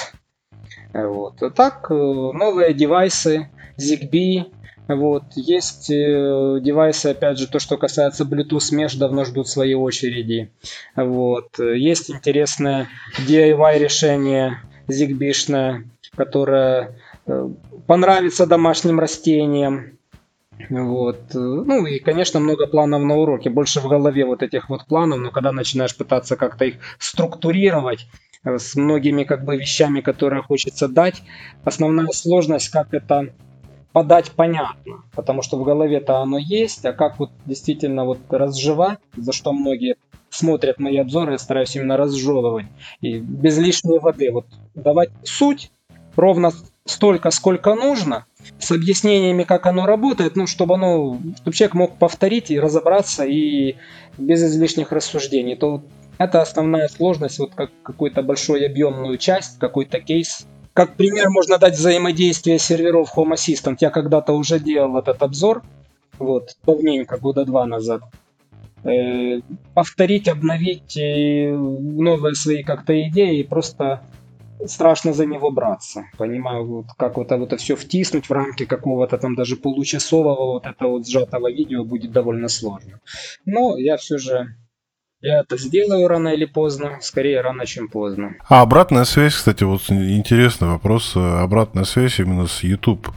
Вот. А так, э, новые девайсы, ZigBee, вот. Есть э, девайсы, опять же, то, что касается Bluetooth Mesh, давно ждут своей очереди. Вот. Есть интересное DIY решение ZigBee, которое э, понравится домашним растениям. Вот. Ну и, конечно, много планов на уроке. Больше в голове вот этих вот планов, но когда начинаешь пытаться как-то их структурировать, с многими как бы вещами, которые хочется дать. Основная сложность, как это подать понятно, потому что в голове-то оно есть, а как вот действительно вот разжевать, за что многие смотрят мои обзоры, я стараюсь именно разжевывать и без лишней воды, вот давать суть ровно столько, сколько нужно, с объяснениями, как оно работает, ну, чтобы оно, чтобы человек мог повторить и разобраться и без излишних рассуждений, то это основная сложность, вот как какую-то большую объемную часть, какой-то кейс. Как пример можно дать взаимодействие серверов Home Assistant. Я когда-то уже делал этот обзор, вот, давненько, года два назад. Э, повторить, обновить э, новые свои как-то идеи, просто страшно за него браться. Понимаю, вот как вот это все втиснуть в рамки какого-то там даже получасового вот этого вот сжатого видео будет довольно сложно. Но я все же я это сделаю рано или поздно, скорее рано, чем поздно. А обратная связь, кстати, вот интересный вопрос. Обратная связь именно с YouTube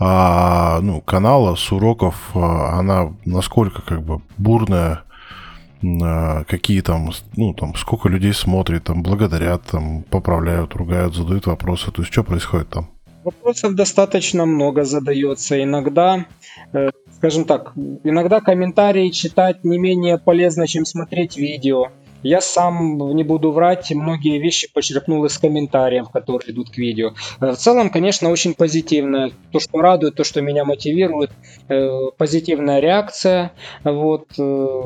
а, ну, канала, с уроков, а, она насколько как бы бурная, какие там, ну, там, сколько людей смотрит, там, благодарят, там, поправляют, ругают, задают вопросы. То есть, что происходит там? Вопросов достаточно много задается. Иногда э, скажем так, иногда комментарии читать не менее полезно, чем смотреть видео. Я сам, не буду врать, многие вещи почерпнул из комментариев, которые идут к видео. Э, в целом, конечно, очень позитивно. То, что радует, то, что меня мотивирует, э, позитивная реакция. Вот, э,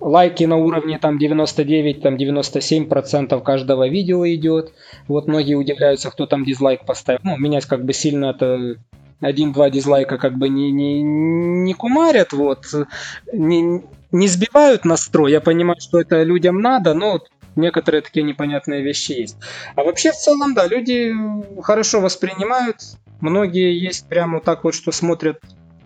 лайки на уровне там 99, там 97 процентов каждого видео идет. Вот многие удивляются, кто там дизлайк поставил. Ну, меня как бы сильно это один-два дизлайка как бы не, не, не кумарят, вот, не, не сбивают настрой. Я понимаю, что это людям надо, но некоторые такие непонятные вещи есть. А вообще в целом, да, люди хорошо воспринимают. Многие есть прямо так вот, что смотрят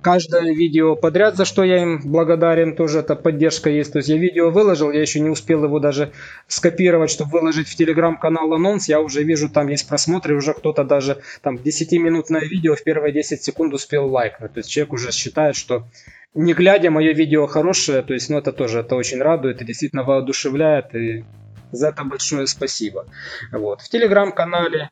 каждое видео подряд, за что я им благодарен, тоже эта поддержка есть. То есть я видео выложил, я еще не успел его даже скопировать, чтобы выложить в телеграм-канал анонс, я уже вижу, там есть просмотры, уже кто-то даже там 10-минутное видео в первые 10 секунд успел лайкнуть. То есть человек уже считает, что не глядя, мое видео хорошее, то есть, ну, это тоже, это очень радует и действительно воодушевляет, и за это большое спасибо. Вот. В телеграм-канале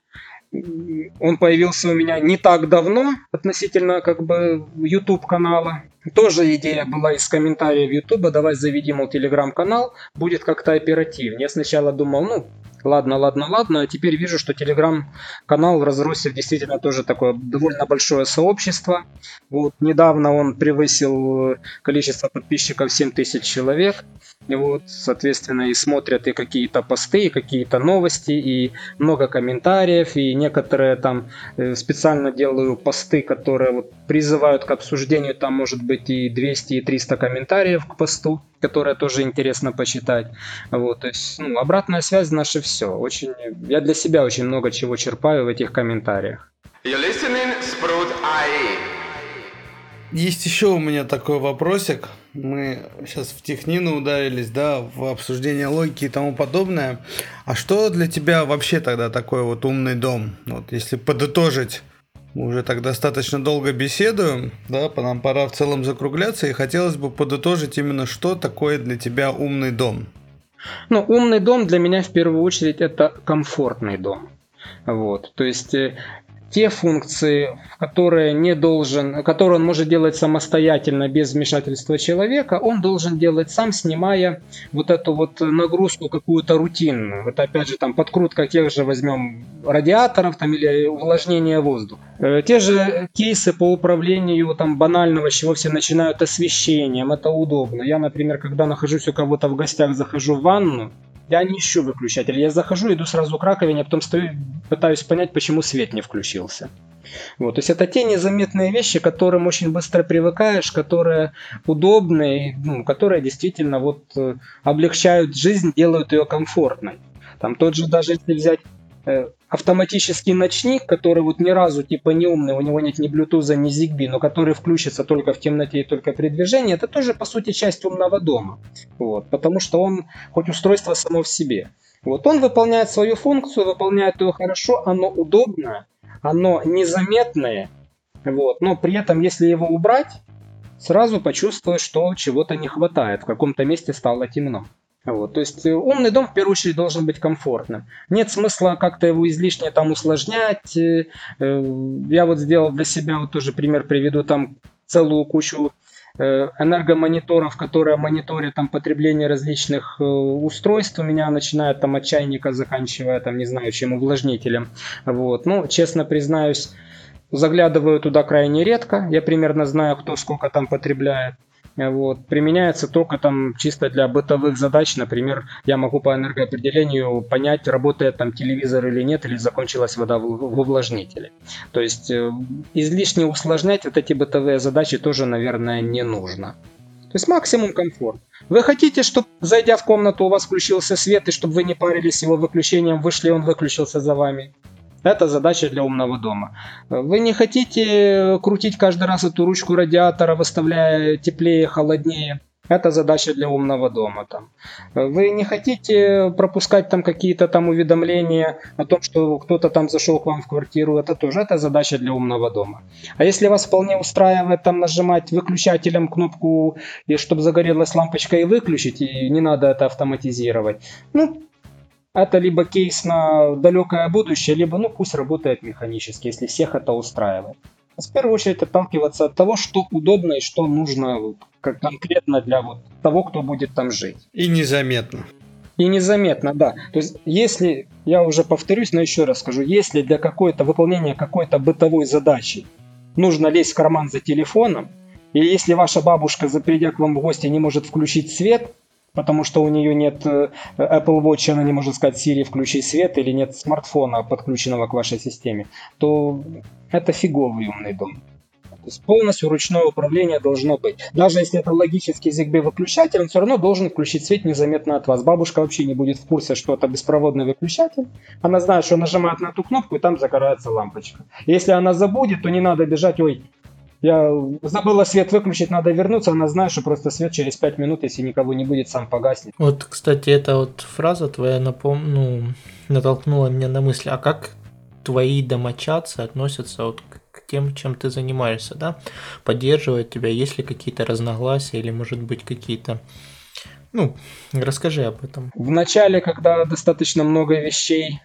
он появился у меня не так давно относительно как бы YouTube канала. Тоже идея была из комментариев YouTube, давай заведи, мол, телеграм-канал, будет как-то оперативнее. Я сначала думал, ну, ладно, ладно, ладно, теперь вижу, что телеграм-канал разросся в действительно тоже такое довольно большое сообщество. Вот недавно он превысил количество подписчиков 7 тысяч человек. И вот, соответственно, и смотрят и какие-то посты, и какие-то новости, и много комментариев, и некоторые там э, специально делаю посты, которые вот призывают к обсуждению, там может быть и 200, и 300 комментариев к посту, которые тоже интересно почитать. Вот, то есть, ну, обратная связь наше все. Очень, я для себя очень много чего черпаю в этих комментариях. You're listening, Sprout IE. Есть еще у меня такой вопросик. Мы сейчас в технину ударились, да, в обсуждение логики и тому подобное. А что для тебя вообще тогда такой вот умный дом? Вот если подытожить, мы уже так достаточно долго беседуем, да, по нам пора в целом закругляться, и хотелось бы подытожить именно, что такое для тебя умный дом. Ну, умный дом для меня в первую очередь это комфортный дом. Вот, то есть э, те функции, которые, не должен, которые он может делать самостоятельно без вмешательства человека, он должен делать сам, снимая вот эту вот нагрузку какую-то рутинную. Это опять же там подкрутка тех же возьмем радиаторов там, или увлажнение воздуха. Э, те же кейсы по управлению там банального, с чего все начинают освещением, это удобно. Я, например, когда нахожусь у кого-то в гостях, захожу в ванну, я не ищу выключатель. Я захожу, иду сразу к раковине, а потом стою, пытаюсь понять, почему свет не включился. Вот, то есть это те незаметные вещи, к которым очень быстро привыкаешь, которые удобные, ну, которые действительно вот э, облегчают жизнь, делают ее комфортной. Там тот же даже если взять автоматический ночник, который вот ни разу типа не умный, у него нет ни Bluetooth, ни Zigbee, но который включится только в темноте и только при движении, это тоже по сути часть умного дома. Вот, потому что он хоть устройство само в себе. Вот он выполняет свою функцию, выполняет ее хорошо, оно удобное, оно незаметное, вот, но при этом если его убрать, сразу почувствуешь, что чего-то не хватает, в каком-то месте стало темно. Вот, то есть э, умный дом в первую очередь должен быть комфортным. Нет смысла как-то его излишне там усложнять. Э, э, я вот сделал для себя вот тоже пример приведу там целую кучу энергомониторов, которые мониторят там потребление различных устройств. У меня начинает там от чайника, заканчивая там не знаю чем увлажнителем. Вот, ну честно признаюсь, заглядываю туда крайне редко. Я примерно знаю, кто сколько там потребляет. Вот. Применяется только там чисто для бытовых задач. Например, я могу по энергоопределению понять, работает там телевизор или нет, или закончилась вода в, увлажнителе. То есть э, излишне усложнять вот эти бытовые задачи тоже, наверное, не нужно. То есть максимум комфорт. Вы хотите, чтобы, зайдя в комнату, у вас включился свет, и чтобы вы не парились его выключением, вышли, он выключился за вами. Это задача для умного дома. Вы не хотите крутить каждый раз эту ручку радиатора, выставляя теплее, холоднее. Это задача для умного дома. Там. Вы не хотите пропускать там какие-то там уведомления о том, что кто-то там зашел к вам в квартиру. Это тоже это задача для умного дома. А если вас вполне устраивает там нажимать выключателем кнопку, и чтобы загорелась лампочка и выключить, и не надо это автоматизировать. Ну, это либо кейс на далекое будущее, либо ну пусть работает механически, если всех это устраивает. В первую очередь отталкиваться от того, что удобно и что нужно как конкретно для вот того, кто будет там жить. И незаметно. И незаметно, да. То есть, если, я уже повторюсь, но еще раз скажу, если для какой-то выполнения какой-то бытовой задачи нужно лезть в карман за телефоном, и если ваша бабушка, придя к вам в гости, не может включить свет, потому что у нее нет э, Apple Watch, она не может сказать Siri включи свет, или нет смартфона, подключенного к вашей системе, то это фиговый умный дом. То есть полностью ручное управление должно быть. Даже если это логический ZigBee выключатель, он все равно должен включить свет незаметно от вас. Бабушка вообще не будет в курсе, что это беспроводный выключатель. Она знает, что нажимает на эту кнопку, и там загорается лампочка. Если она забудет, то не надо бежать, ой, я забыла свет выключить, надо вернуться. Она знает, что просто свет через 5 минут, если никого не будет, сам погаснет. Вот, кстати, эта вот фраза твоя напом... ну, натолкнула меня на мысль, а как твои домочадцы относятся вот к тем, чем ты занимаешься, да? Поддерживают тебя, есть ли какие-то разногласия или, может быть, какие-то... Ну, расскажи об этом. В начале, когда достаточно много вещей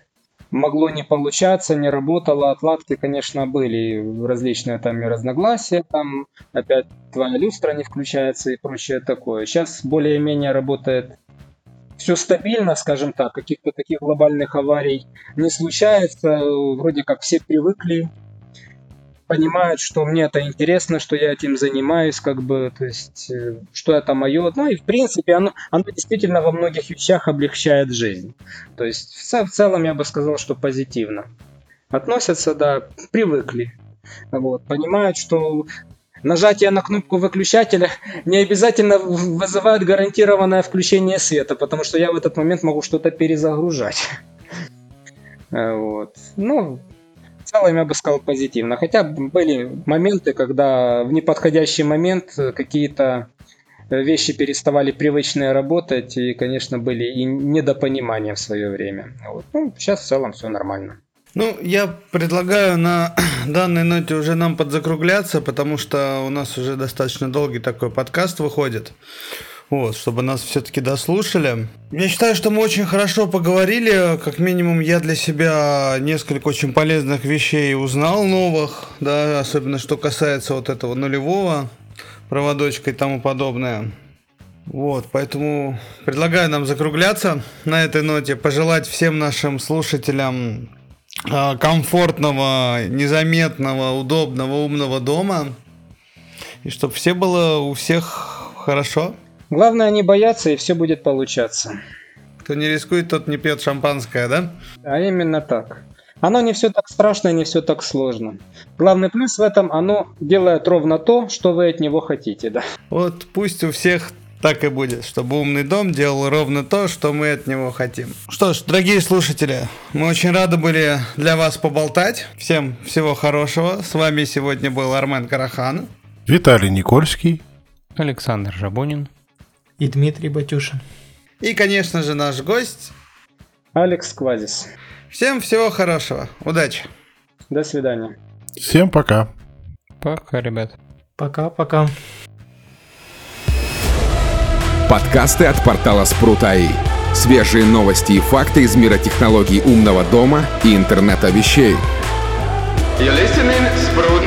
могло не получаться, не работало, отладки, конечно, были различные там и разногласия, там опять твоя люстра не включается и прочее такое. Сейчас более-менее работает все стабильно, скажем так, каких-то таких глобальных аварий не случается, вроде как все привыкли понимают, что мне это интересно, что я этим занимаюсь, как бы, то есть, э, что это мое. Ну и в принципе оно, оно действительно во многих вещах облегчает жизнь. То есть в, в целом я бы сказал, что позитивно. Относятся, да, привыкли. Вот, понимают, что нажатие на кнопку выключателя не обязательно вызывает гарантированное включение света, потому что я в этот момент могу что-то перезагружать. [LAUGHS] Вот. Ну, целом я бы сказал позитивно. Хотя были моменты, когда в неподходящий момент какие-то вещи переставали привычные работать, и, конечно, были и недопонимания в свое время. Вот. Ну, сейчас в целом все нормально. Ну, я предлагаю на [CLEARS THROAT] данной ноте уже нам подзакругляться, потому что у нас уже достаточно долгий такой подкаст выходит. Вот, чтобы нас все-таки дослушали. Я считаю, что мы очень хорошо поговорили. Как минимум, я для себя несколько очень полезных вещей узнал новых, да, особенно что касается вот этого нулевого проводочка и тому подобное. Вот, поэтому предлагаю нам закругляться на этой ноте, пожелать всем нашим слушателям а, комфортного, незаметного, удобного, умного дома. И чтобы все было у всех хорошо. Главное не бояться, и все будет получаться. Кто не рискует, тот не пьет шампанское, да? А именно так. Оно не все так страшно, не все так сложно. Главный плюс в этом, оно делает ровно то, что вы от него хотите, да. Вот пусть у всех так и будет, чтобы умный дом делал ровно то, что мы от него хотим. Что ж, дорогие слушатели, мы очень рады были для вас поболтать. Всем всего хорошего. С вами сегодня был Армен Карахан. Виталий Никольский. Александр Жабонин и Дмитрий Батюшин. И, конечно же, наш гость Алекс Квазис. Всем всего хорошего. Удачи. До свидания. Всем пока. Пока, ребят. Пока-пока. Подкасты от портала Спрут.АИ. Свежие новости и факты из мира технологий умного дома и интернета вещей. You're listening, Sprout.ai.